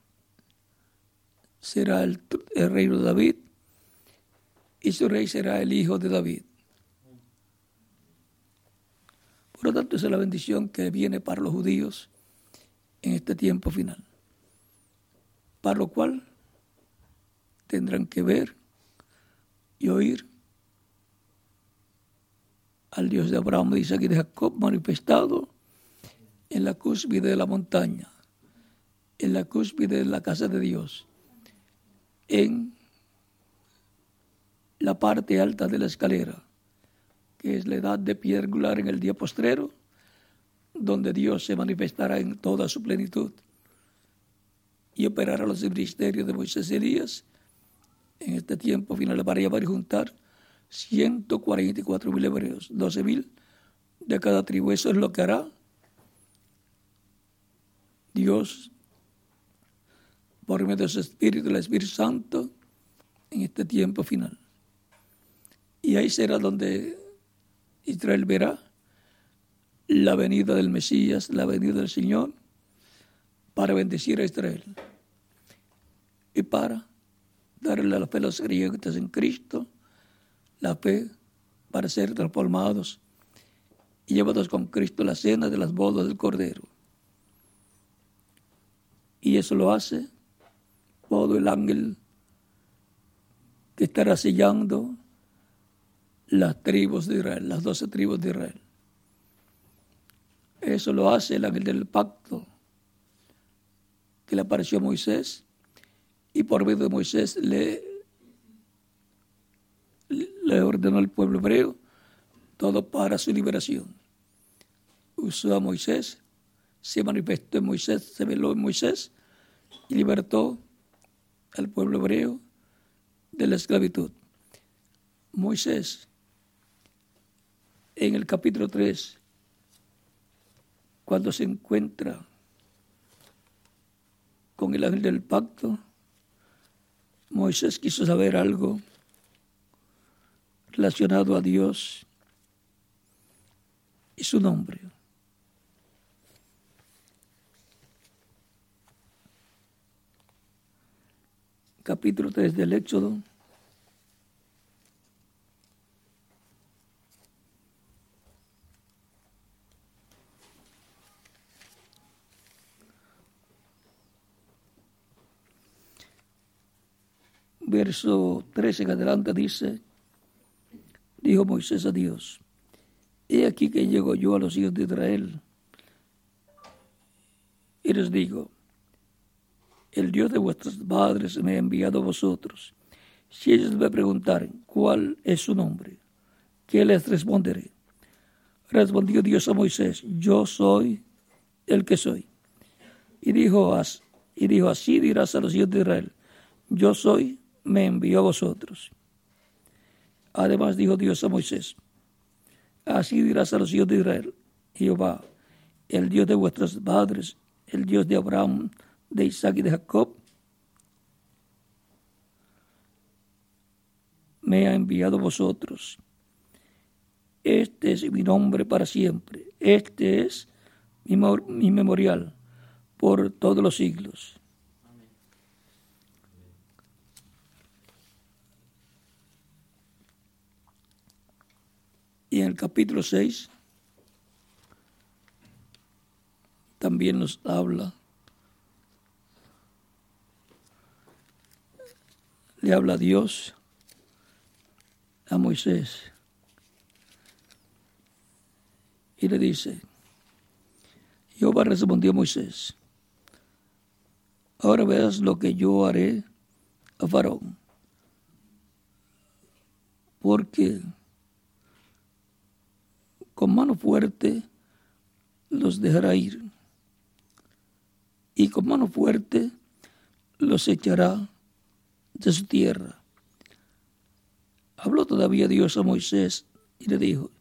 será el reino de David y su rey será el hijo de David. Por lo tanto, esa es la bendición que viene para los judíos en este tiempo final. Para lo cual tendrán que ver y oír al Dios de Abraham, de Isaac y de Jacob manifestado en la cúspide de la montaña, en la cúspide de la casa de Dios, en la parte alta de la escalera, que es la edad de piedra en el día postrero, donde Dios se manifestará en toda su plenitud y operará los ministerios de Moisés y Elías en este tiempo final para llevar y juntar 144 mil hebreos, 12 mil de cada tribu. Eso es lo que hará Dios por medio de su Espíritu, el Espíritu Santo, en este tiempo final. Y ahí será donde Israel verá la venida del Mesías, la venida del Señor, para bendecir a Israel. y para darle la fe a los creyentes en Cristo, la fe para ser transformados y llevados con Cristo a la cena de las bodas del Cordero. Y eso lo hace todo el ángel que estará sellando las tribus de Israel, las doce tribus de Israel. Eso lo hace el del pacto que le apareció a Moisés y por medio de Moisés le, le ordenó al pueblo hebreo todo para su liberación. Usó a Moisés, se manifestó en Moisés, se veló en Moisés y libertó al pueblo hebreo de la esclavitud. Moisés, en el capítulo 3, cuando se encuentra con el ángel del pacto, Moisés quiso saber algo relacionado a Dios y su nombre. Capítulo 3 del Éxodo. Verso 13 en adelante dice, dijo Moisés a Dios, he aquí que llego yo a los hijos de Israel y les digo, el Dios de vuestros padres me ha enviado a vosotros. Si ellos me preguntaren cuál es su nombre, ¿qué les responderé? Respondió Dios a Moisés, yo soy el que soy. Y dijo, y dijo así dirás a los hijos de Israel, yo soy me envió a vosotros. Además dijo Dios a Moisés, así dirás a los hijos de Israel, Jehová, el Dios de vuestros padres, el Dios de Abraham, de Isaac y de Jacob, me ha enviado vosotros. Este es mi nombre para siempre. Este es mi, mi memorial por todos los siglos. Y en el capítulo 6 también nos habla, le habla Dios a Moisés y le dice, Jehová respondió a Moisés, ahora verás lo que yo haré a Faraón, porque con mano fuerte los dejará ir y con mano fuerte los echará de su tierra. Habló todavía Dios a Moisés y le dijo,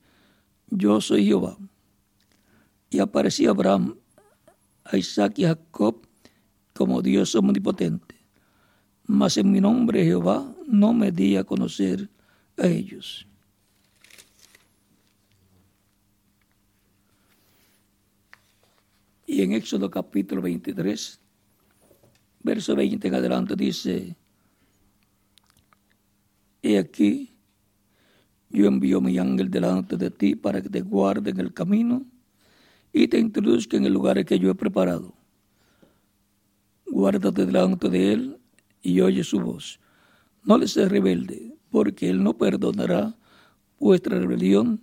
yo soy Jehová. Y apareció Abraham, a Isaac y a Jacob como Dios omnipotente. Mas en mi nombre Jehová no me di a conocer a ellos. Y en Éxodo capítulo 23, verso 20 en adelante dice, He aquí, yo envío mi ángel delante de ti para que te guarde en el camino y te introduzca en el lugar que yo he preparado. Guárdate delante de él y oye su voz. No le seas rebelde, porque él no perdonará vuestra rebelión,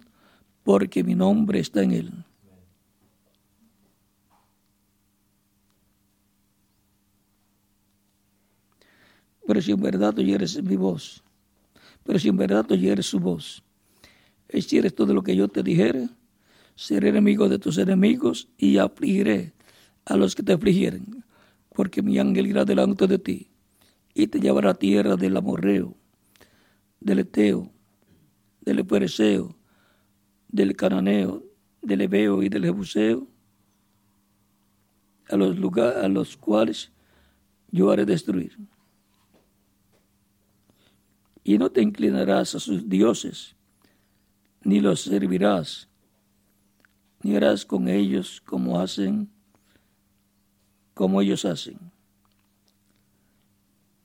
porque mi nombre está en él. Pero si en verdad oyeres mi voz, pero si en verdad oyeres su voz, hicieres todo lo que yo te dijere, seré enemigo de tus enemigos y afligiré a los que te afligieren, porque mi ángel irá delante de ti y te llevará a tierra del amorreo, del eteo, del epereseo, del cananeo, del ebeo y del jebuseo, a los lugares a los cuales yo haré destruir y no te inclinarás a sus dioses, ni los servirás, ni harás con ellos como hacen, como ellos hacen.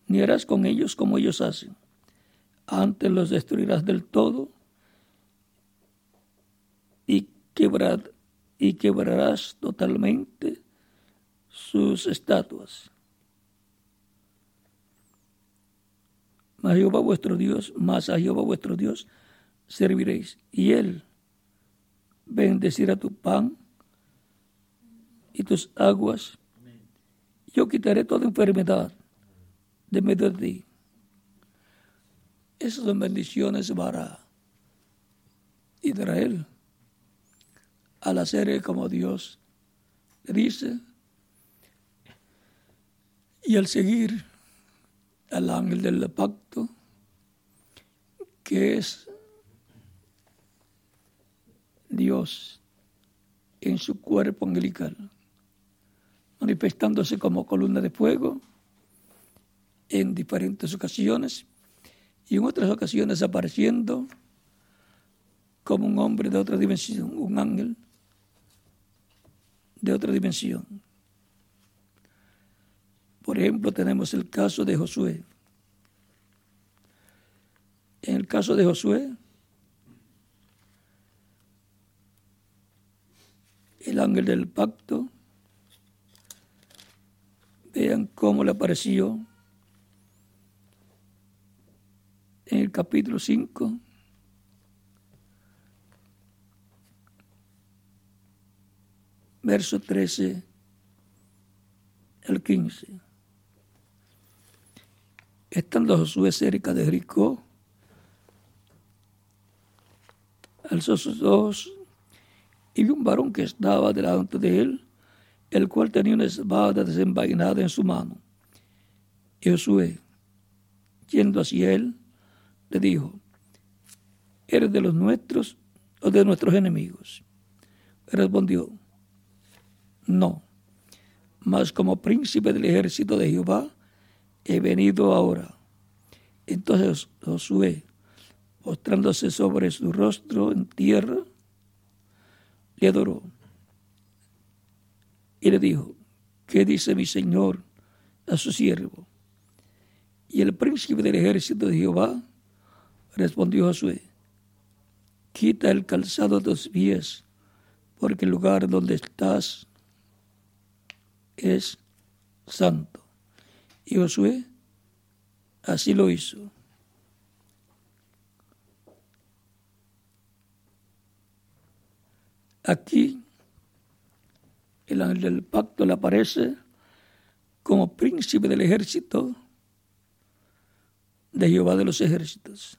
ni harás con ellos como ellos hacen. Antes los destruirás del todo y, quebrar, y quebrarás totalmente sus estatuas. Mas Jehová vuestro Dios, más a Jehová vuestro Dios serviréis, y él bendecirá tu pan y tus aguas. Yo quitaré toda enfermedad de medio de ti. Esas son bendiciones para Israel. Al hacer como Dios dice, y al seguir al ángel del pacto, que es Dios en su cuerpo angelical, manifestándose como columna de fuego en diferentes ocasiones y en otras ocasiones apareciendo como un hombre de otra dimensión, un ángel de otra dimensión. Por ejemplo, tenemos el caso de Josué. En el caso de Josué, el ángel del pacto, vean cómo le apareció en el capítulo 5. Verso 13 el 15. Estando Josué cerca de Jericó, alzó sus ojos y vio un varón que estaba delante de él, el cual tenía una espada desenvainada en su mano. Y Josué, yendo hacia él, le dijo, ¿eres de los nuestros o de nuestros enemigos? Respondió, no, mas como príncipe del ejército de Jehová, he venido ahora. Entonces Josué, postrándose sobre su rostro en tierra, le adoró y le dijo, ¿qué dice mi señor a su siervo? Y el príncipe del ejército de Jehová respondió Josué, quita el calzado de tus pies, porque el lugar donde estás es santo. Y Josué así lo hizo. Aquí el ángel del pacto le aparece como príncipe del ejército de Jehová de los ejércitos.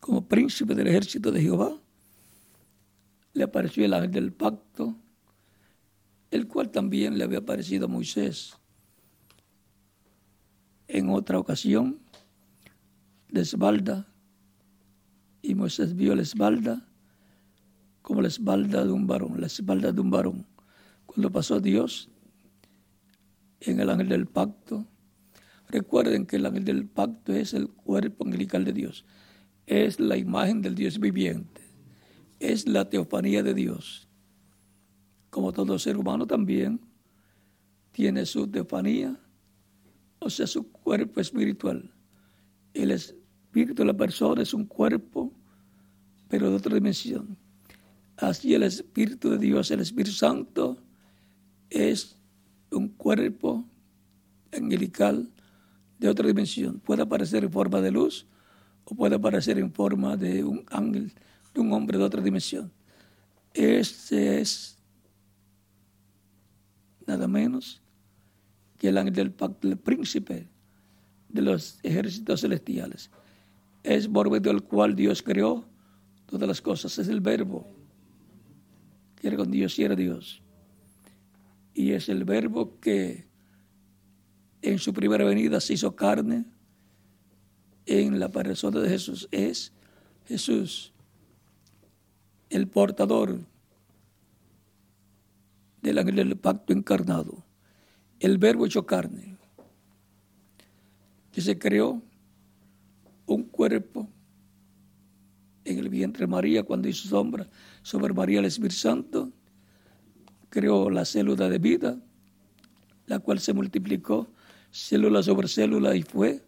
Como príncipe del ejército de Jehová, le apareció el ángel del pacto el cual también le había parecido a Moisés. En otra ocasión, de espalda, y Moisés vio la espalda como la espalda de un varón, la espalda de un varón. Cuando pasó Dios en el ángel del pacto, recuerden que el ángel del pacto es el cuerpo angelical de Dios, es la imagen del Dios viviente, es la teofanía de Dios como todo ser humano también, tiene su teofanía, o sea, su cuerpo espiritual. El espíritu de la persona es un cuerpo, pero de otra dimensión. Así el Espíritu de Dios, el Espíritu Santo, es un cuerpo angelical de otra dimensión. Puede aparecer en forma de luz o puede aparecer en forma de un ángel, de un hombre de otra dimensión. Este es nada menos que el ángel del pacto, el príncipe de los ejércitos celestiales. Es por medio del cual Dios creó todas las cosas, es el verbo. Que con Dios y era Dios. Y es el verbo que en su primera venida se hizo carne en la persona de Jesús. Es Jesús, el portador del ángel del pacto encarnado, el verbo hecho carne, que se creó un cuerpo en el vientre de María cuando hizo sombra sobre María el Espíritu Santo, creó la célula de vida, la cual se multiplicó célula sobre célula y fue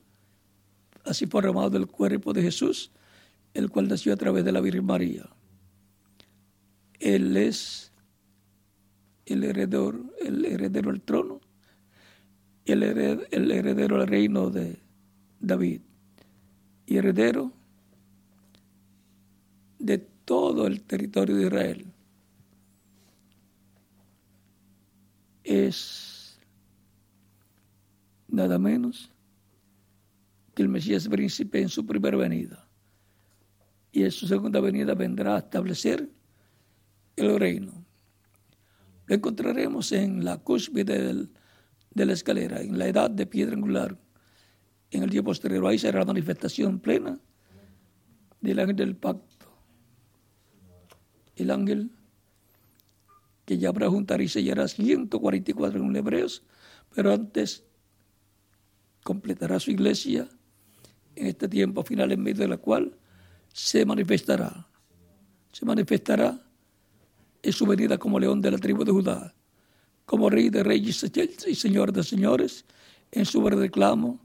así formado el cuerpo de Jesús, el cual nació a través de la Virgen María. Él es el heredero, el heredero del trono, el heredero, el heredero del reino de David y heredero de todo el territorio de Israel. Es nada menos que el Mesías príncipe en su primera venida. Y en su segunda venida vendrá a establecer el reino. Encontraremos en la cúspide de la escalera, en la edad de piedra angular. En el día posterior, ahí será la manifestación plena del ángel del pacto. El ángel que ya habrá juntar y sellará 144 en hebreos, pero antes completará su iglesia en este tiempo final en medio de la cual se manifestará. Se manifestará en su venida como león de la tribu de Judá, como rey de reyes y señor de señores, en su reclamo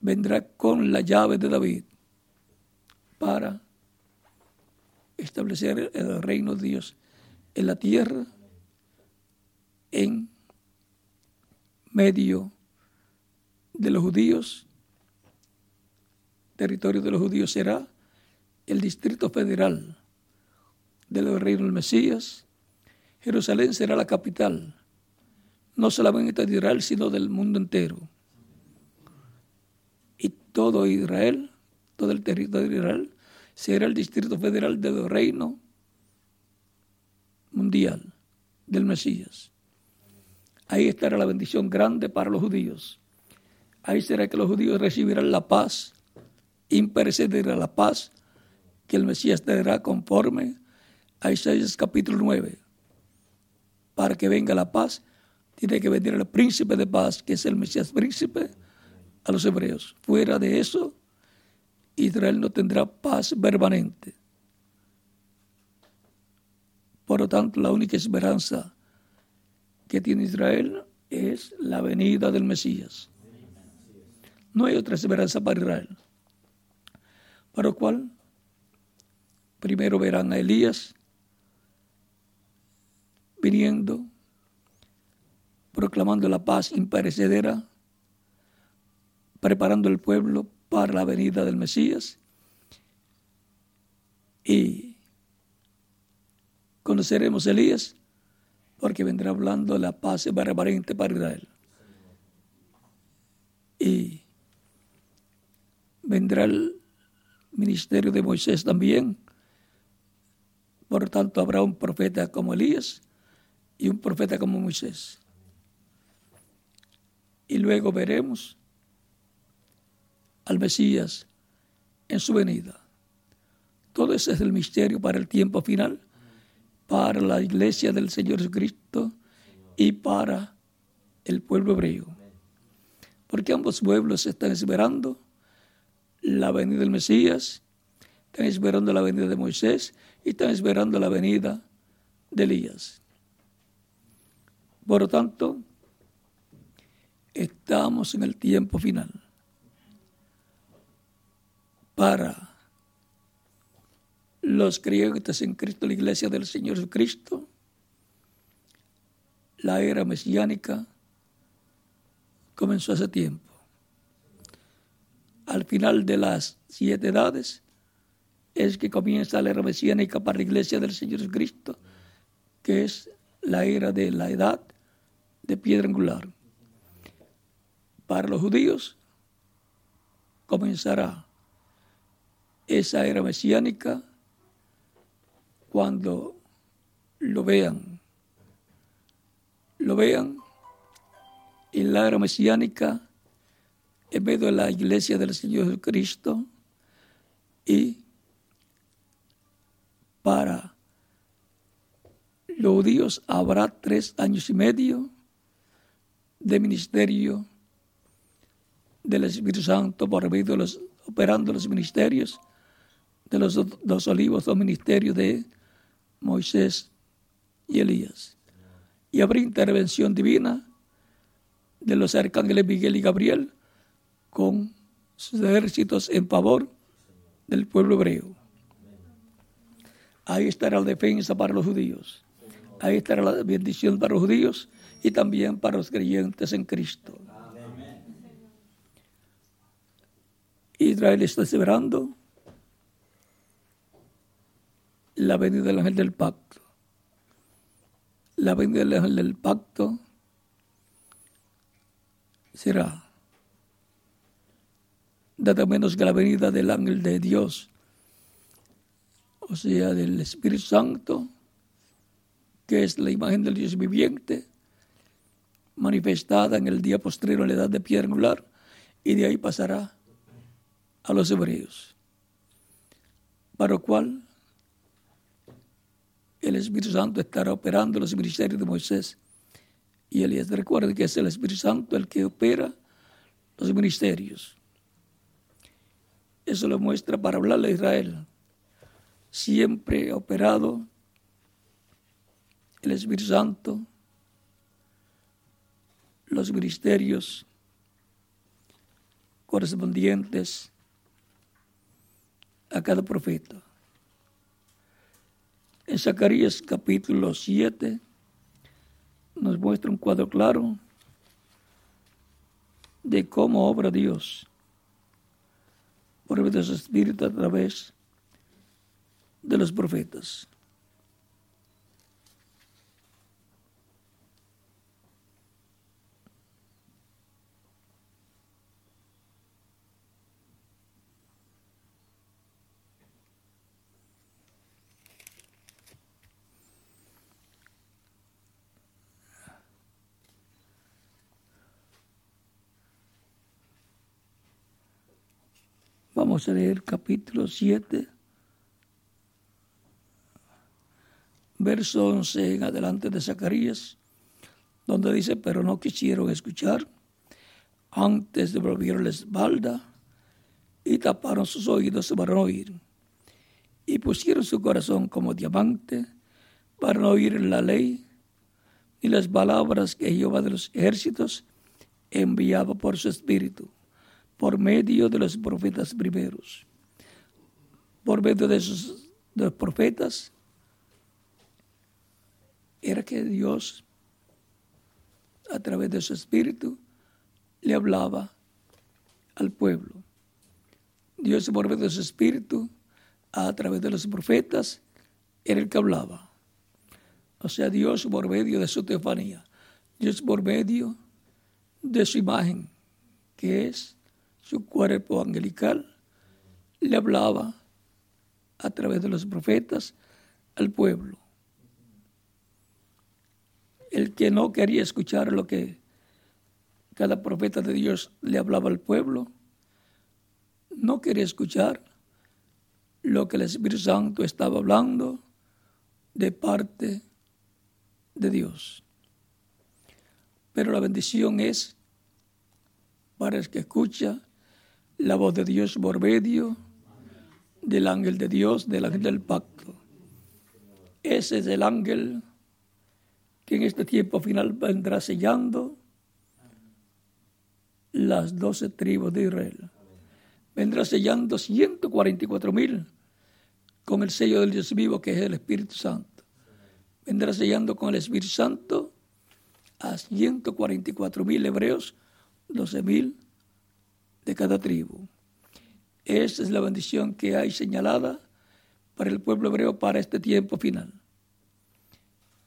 vendrá con la llave de David para establecer el reino de Dios en la tierra, en medio de los judíos. Territorio de los judíos será el Distrito Federal del Reino del Mesías. Jerusalén será la capital, no solamente de Israel, sino del mundo entero. Y todo Israel, todo el territorio de Israel, será el Distrito Federal del Reino Mundial del Mesías. Ahí estará la bendición grande para los judíos. Ahí será que los judíos recibirán la paz imperecedera la paz que el Mesías dará conforme a Isaías capítulo 9. Para que venga la paz, tiene que venir el príncipe de paz, que es el Mesías príncipe, a los hebreos. Fuera de eso, Israel no tendrá paz permanente. Por lo tanto, la única esperanza que tiene Israel es la venida del Mesías. No hay otra esperanza para Israel. Para lo cual, primero verán a Elías viniendo, proclamando la paz imperecedera, preparando el pueblo para la venida del Mesías y conoceremos a Elías porque vendrá hablando la paz permanente para Israel. Y vendrá el ministerio de Moisés también. Por tanto, habrá un profeta como Elías y un profeta como Moisés. Y luego veremos al Mesías en su venida. Todo ese es el misterio para el tiempo final, para la iglesia del Señor Jesucristo y para el pueblo hebreo. Porque ambos pueblos están esperando la venida del Mesías, están esperando la venida de Moisés y están esperando la venida de Elías. Por lo tanto, estamos en el tiempo final para los creyentes en Cristo, la iglesia del Señor Jesucristo, la era mesiánica comenzó hace tiempo. Al final de las siete edades, es que comienza la era mesiánica para la iglesia del Señor Jesucristo, que es la era de la edad de piedra angular. Para los judíos comenzará esa era mesiánica cuando lo vean, lo vean en la era mesiánica en medio de la iglesia del Señor Jesucristo y para los judíos habrá tres años y medio de ministerio del Espíritu Santo por medio de los operando los ministerios de los dos olivos, dos ministerios de Moisés y Elías. y habrá intervención divina de los arcángeles Miguel y Gabriel con sus ejércitos en favor del pueblo hebreo. Ahí estará la defensa para los judíos. Ahí estará la bendición para los judíos y también para los creyentes en Cristo. Israel está celebrando la venida del ángel del pacto. La venida del ángel del pacto será nada menos que la venida del ángel de Dios, o sea, del Espíritu Santo, que es la imagen del Dios viviente, manifestada en el día postrero en la edad de piedra angular, y de ahí pasará a los hebreos, para lo cual el Espíritu Santo estará operando los ministerios de Moisés y Elías. Recuerden que es el Espíritu Santo el que opera los ministerios. Eso lo muestra para hablarle a Israel. Siempre ha operado el Espíritu Santo, los ministerios correspondientes a cada profeta. En Zacarías capítulo 7 nos muestra un cuadro claro de cómo obra Dios por su espíritu a través de los profetas. Vamos a leer capítulo 7, verso 11 en adelante de Zacarías, donde dice, pero no quisieron escuchar, antes de volver la espalda y taparon sus oídos para no oír, y pusieron su corazón como diamante para no oír la ley y las palabras que Jehová de los ejércitos enviaba por su espíritu por medio de los profetas primeros. Por medio de esos los profetas era que Dios, a través de su espíritu, le hablaba al pueblo. Dios, por medio de su espíritu, a través de los profetas, era el que hablaba. O sea, Dios por medio de su teofanía, Dios por medio de su imagen, que es su cuerpo angelical, le hablaba a través de los profetas al pueblo. El que no quería escuchar lo que cada profeta de Dios le hablaba al pueblo, no quería escuchar lo que el Espíritu Santo estaba hablando de parte de Dios. Pero la bendición es para el que escucha la voz de Dios por medio del ángel de Dios, del ángel del pacto. Ese es el ángel que en este tiempo final vendrá sellando las doce tribus de Israel. Vendrá sellando 144 mil con el sello del Dios vivo que es el Espíritu Santo. Vendrá sellando con el Espíritu Santo a 144 mil hebreos, 12 mil de cada tribu. Esa es la bendición que hay señalada para el pueblo hebreo para este tiempo final.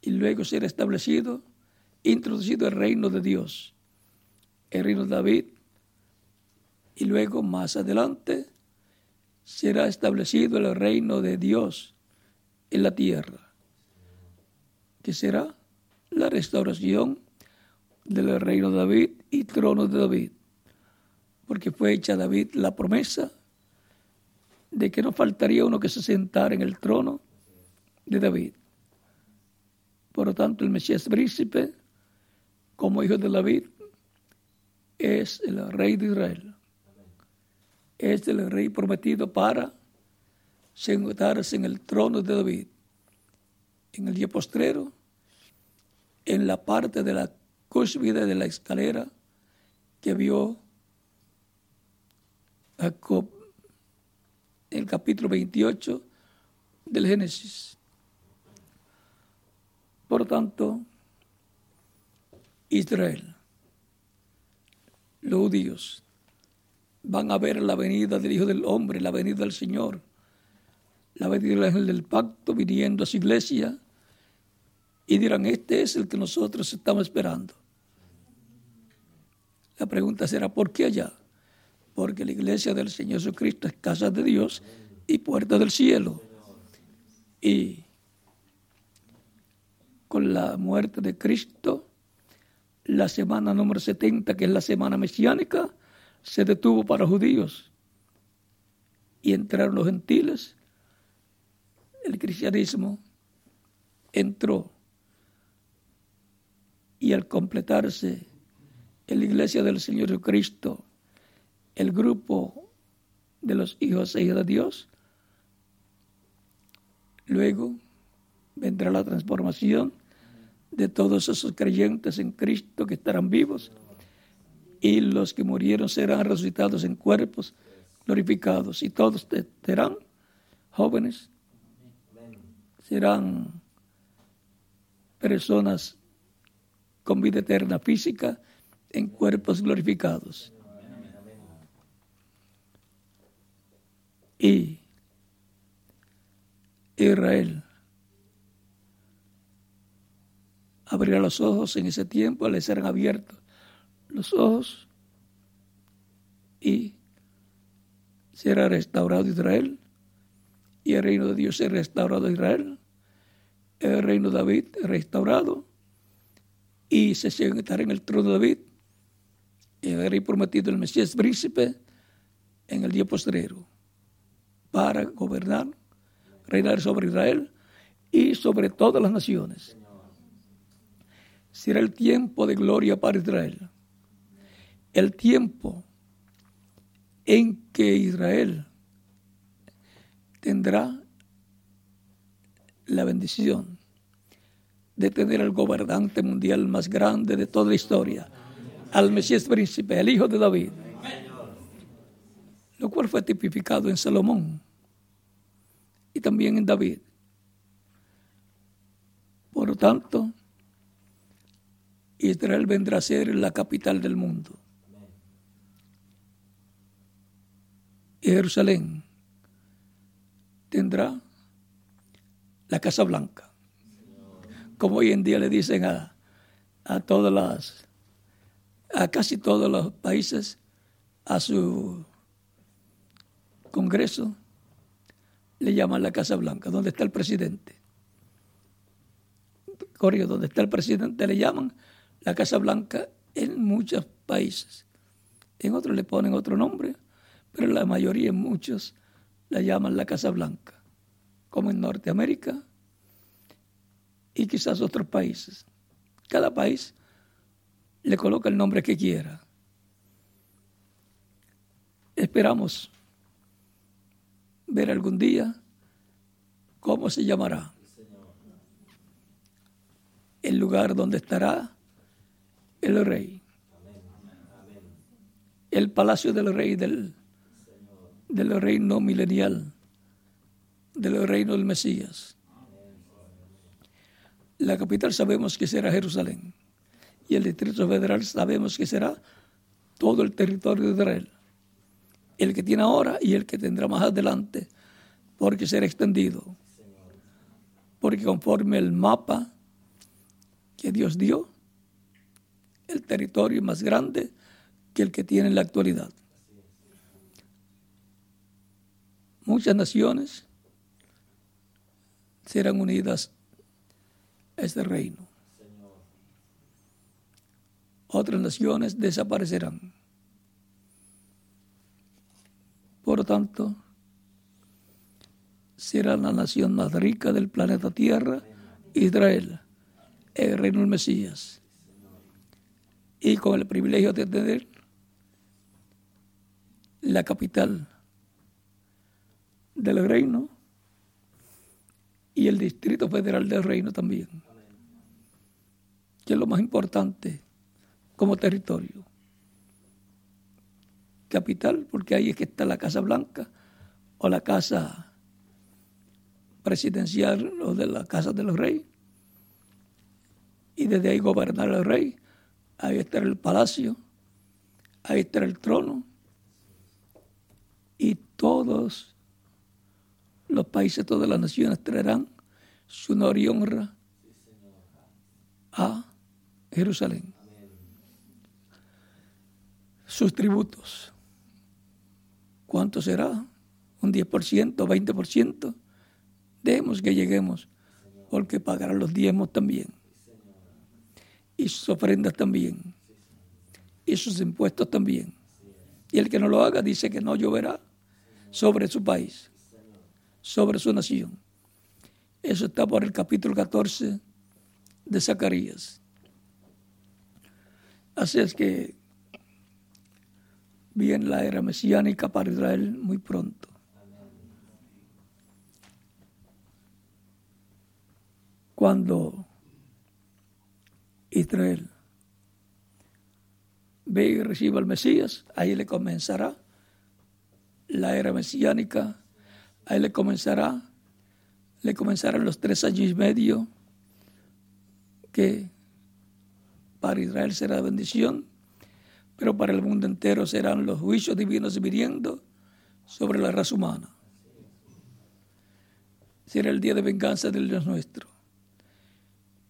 Y luego será establecido, introducido el reino de Dios, el reino de David, y luego más adelante será establecido el reino de Dios en la tierra, que será la restauración del reino de David y trono de David porque fue hecha David la promesa de que no faltaría uno que se sentara en el trono de David. Por lo tanto, el Mesías príncipe, como hijo de David, es el rey de Israel. Es el rey prometido para sentarse en el trono de David. En el día postrero, en la parte de la cúspide de la escalera que vio Jacob el capítulo 28 del Génesis. Por tanto, Israel, los judíos, van a ver la venida del Hijo del Hombre, la venida del Señor, la venida del del pacto viniendo a su iglesia y dirán, este es el que nosotros estamos esperando. La pregunta será, ¿por qué allá? Porque la iglesia del Señor Jesucristo es casa de Dios y puerta del cielo. Y con la muerte de Cristo, la semana número 70, que es la semana mesiánica, se detuvo para judíos y entraron los gentiles. El cristianismo entró y al completarse en la iglesia del Señor Jesucristo, el grupo de los hijos e hijas de Dios, luego vendrá la transformación de todos esos creyentes en Cristo que estarán vivos y los que murieron serán resucitados en cuerpos glorificados y todos serán jóvenes, serán personas con vida eterna física en cuerpos glorificados. Y Israel abrirá los ojos en ese tiempo, le serán abiertos los ojos y será restaurado Israel y el reino de Dios será restaurado Israel, el reino de David restaurado y se sentará en el trono de David. Y el rey prometido el Mesías príncipe en el día postrero para gobernar, reinar sobre Israel y sobre todas las naciones. Será el tiempo de gloria para Israel. El tiempo en que Israel tendrá la bendición de tener al gobernante mundial más grande de toda la historia, al Mesías príncipe, el hijo de David, lo cual fue tipificado en Salomón y también en David. Por lo tanto, Israel vendrá a ser la capital del mundo. Jerusalén tendrá la Casa Blanca como hoy en día le dicen a, a todas las, a casi todos los países, a su Congreso, le llaman la Casa Blanca, donde está el presidente. Corrió, donde está el presidente le llaman la Casa Blanca en muchos países. En otros le ponen otro nombre, pero la mayoría en muchos la llaman la Casa Blanca, como en Norteamérica, y quizás otros países. Cada país le coloca el nombre que quiera. Esperamos ver algún día cómo se llamará el lugar donde estará el rey. El palacio del rey del, del reino milenial, del reino del Mesías. La capital sabemos que será Jerusalén y el Distrito Federal sabemos que será todo el territorio de Israel. El que tiene ahora y el que tendrá más adelante, porque será extendido. Porque conforme el mapa que Dios dio, el territorio es más grande que el que tiene en la actualidad. Muchas naciones serán unidas este reino. Otras naciones desaparecerán. Por tanto, será la nación más rica del planeta Tierra, Israel, el reino del Mesías. Y con el privilegio de tener la capital del reino y el Distrito Federal del Reino también. que es lo más importante como territorio. Capital, porque ahí es que está la Casa Blanca o la Casa Presidencial o de la Casa de los Reyes. Y desde ahí gobernar el rey. Ahí está el palacio, ahí está el trono. Y todos los países, todas las naciones traerán su honor y honra a Jerusalén. Sus tributos. ¿Cuánto será? ¿Un 10%, 20%? Dejemos que lleguemos, porque pagarán los diezmos también. Y sus ofrendas también. Y sus impuestos también. Y el que no lo haga dice que no lloverá sobre su país, sobre su nación. Eso está por el capítulo 14 de Zacarías. Así es que viene la era mesiánica para Israel muy pronto. Cuando Israel ve y reciba al Mesías, ahí le comenzará la era mesiánica, ahí le comenzará, le comenzarán los tres años y medio que para Israel será bendición, pero para el mundo entero serán los juicios divinos viniendo sobre la raza humana. Será el día de venganza del Dios nuestro.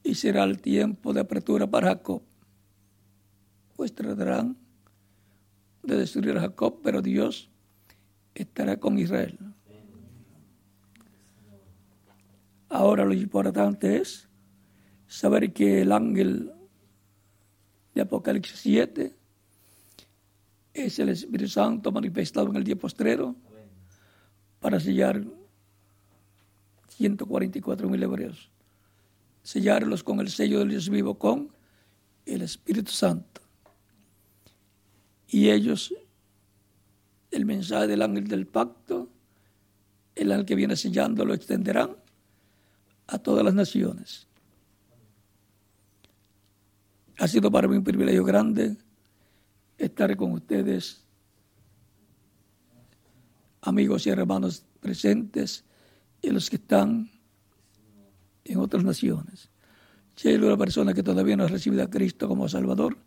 Y será el tiempo de apertura para Jacob. Pues tratarán de destruir a Jacob, pero Dios estará con Israel. Ahora lo importante es saber que el ángel de Apocalipsis 7 es el Espíritu Santo manifestado en el día postrero para sellar 144 mil hebreos. Sellarlos con el sello del Dios vivo, con el Espíritu Santo. Y ellos, el mensaje del ángel del pacto, el ángel que viene sellando, lo extenderán a todas las naciones. Ha sido para mí un privilegio grande estar con ustedes, amigos y hermanos presentes y los que están en otras naciones. Si hay una persona que todavía no ha recibido a Cristo como Salvador,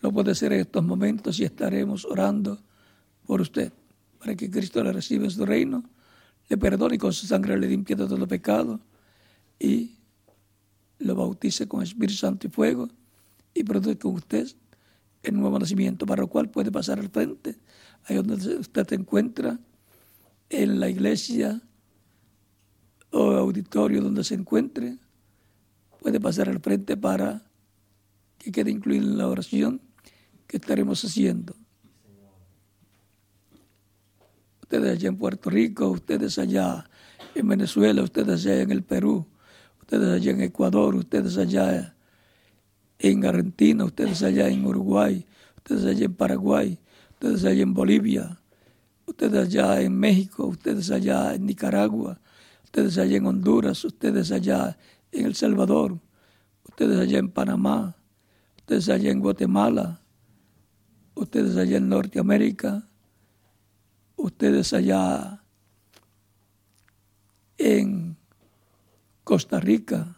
lo puede hacer en estos momentos y estaremos orando por usted, para que Cristo le reciba en su reino, le perdone y con su sangre le limpie de todo pecado y lo bautice con Espíritu Santo y fuego y produce con usted el nuevo nacimiento, para lo cual puede pasar al frente, ahí donde usted se encuentra, en la iglesia o auditorio donde se encuentre, puede pasar al frente para que quede incluido en la oración que estaremos haciendo. Ustedes allá en Puerto Rico, ustedes allá en Venezuela, ustedes allá en el Perú, ustedes allá en Ecuador, ustedes allá en Argentina, ustedes allá en Uruguay, ustedes allá en Paraguay, ustedes allá en Bolivia, ustedes allá en México, ustedes allá en Nicaragua, ustedes allá en Honduras, ustedes allá en El Salvador, ustedes allá en Panamá, ustedes allá en Guatemala, ustedes allá en Norteamérica, ustedes allá en Costa Rica,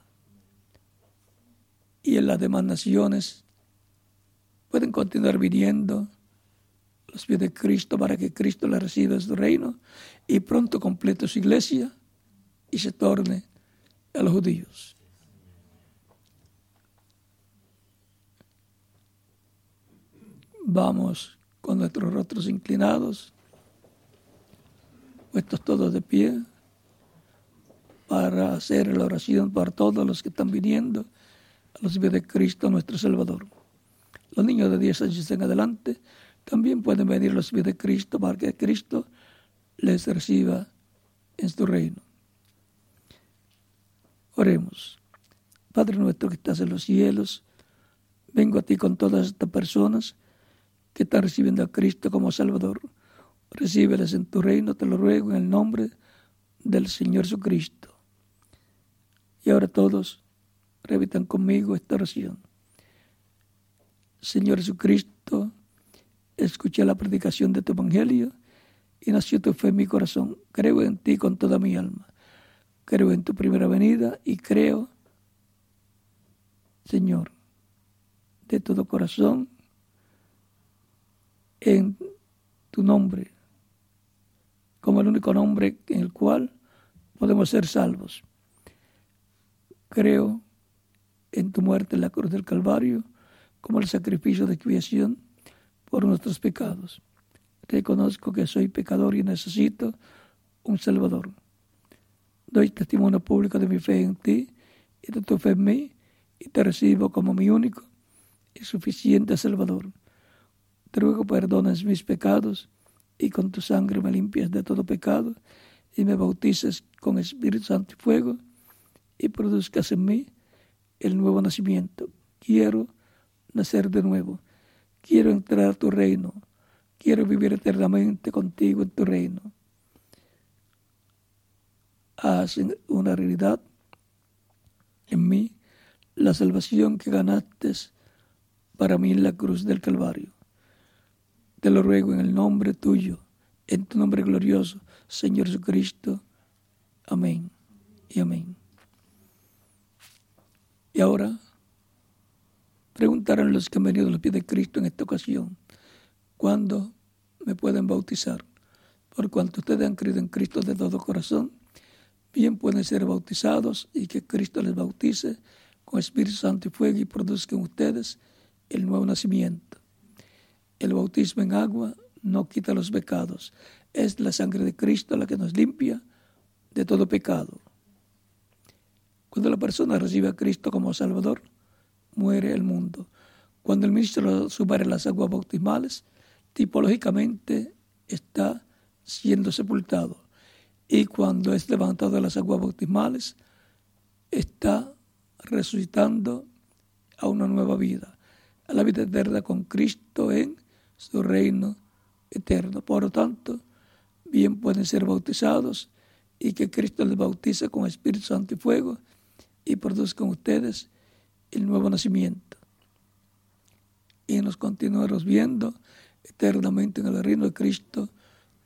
y en las demás naciones pueden continuar viniendo los pies de Cristo para que Cristo les reciba su reino y pronto complete su iglesia y se torne a los judíos. Vamos con nuestros rostros inclinados, puestos todos de pie, para hacer la oración para todos los que están viniendo los pies de Cristo nuestro Salvador. Los niños de 10 años en adelante también pueden venir los pies de Cristo para que Cristo les reciba en su reino. Oremos. Padre nuestro que estás en los cielos, vengo a ti con todas estas personas que están recibiendo a Cristo como Salvador. Recíbeles en tu reino, te lo ruego en el nombre del Señor Jesucristo. Y ahora todos repitan conmigo esta oración. Señor Jesucristo, escuché la predicación de tu evangelio y nació tu fe en mi corazón. Creo en ti con toda mi alma. Creo en tu primera venida y creo, Señor, de todo corazón en tu nombre, como el único nombre en el cual podemos ser salvos. Creo en tu muerte en la cruz del Calvario como el sacrificio de expiación por nuestros pecados. Reconozco que soy pecador y necesito un Salvador. Doy testimonio público de mi fe en ti y de tu fe en mí y te recibo como mi único y suficiente Salvador. Te ruego perdones mis pecados y con tu sangre me limpias de todo pecado y me bautices con Espíritu Santo y fuego y produzcas en mí el nuevo nacimiento. Quiero nacer de nuevo. Quiero entrar a tu reino. Quiero vivir eternamente contigo en tu reino. Haz una realidad en mí la salvación que ganaste para mí en la cruz del Calvario. Te lo ruego en el nombre tuyo, en tu nombre glorioso, Señor Jesucristo. Amén y amén. Y ahora preguntaron los que han venido a los pies de Cristo en esta ocasión, ¿cuándo me pueden bautizar? Por cuanto ustedes han creído en Cristo de todo corazón, bien pueden ser bautizados y que Cristo les bautice con Espíritu Santo y fuego y produzca en ustedes el nuevo nacimiento. El bautismo en agua no quita los pecados, es la sangre de Cristo la que nos limpia de todo pecado. Cuando la persona recibe a Cristo como Salvador, muere el mundo. Cuando el ministro supera las aguas bautismales, tipológicamente está siendo sepultado. Y cuando es levantado de las aguas bautismales, está resucitando a una nueva vida, a la vida eterna con Cristo en su reino eterno. Por lo tanto, bien pueden ser bautizados y que Cristo les bautice con Espíritu Santo y fuego y produzcan ustedes el nuevo nacimiento. Y nos continuaremos viendo eternamente en el reino de Cristo,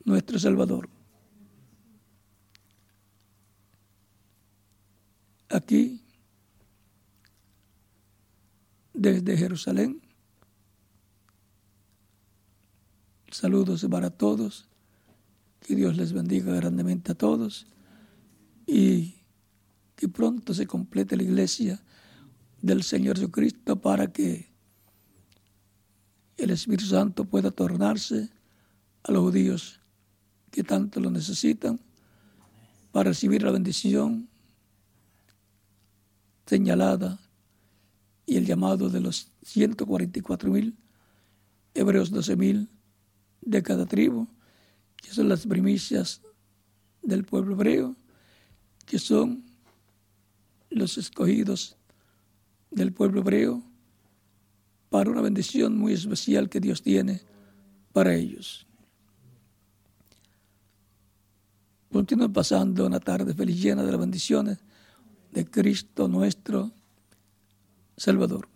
nuestro Salvador. Aquí, desde Jerusalén, saludos para todos, que Dios les bendiga grandemente a todos y que pronto se complete la iglesia del Señor Jesucristo para que el Espíritu Santo pueda tornarse a los judíos que tanto lo necesitan para recibir la bendición señalada y el llamado de los 144 mil, hebreos 12 mil de cada tribu, que son las primicias del pueblo hebreo, que son los escogidos del pueblo hebreo para una bendición muy especial que Dios tiene para ellos. Continúen pasando una tarde feliz llena de las bendiciones de Cristo nuestro Salvador.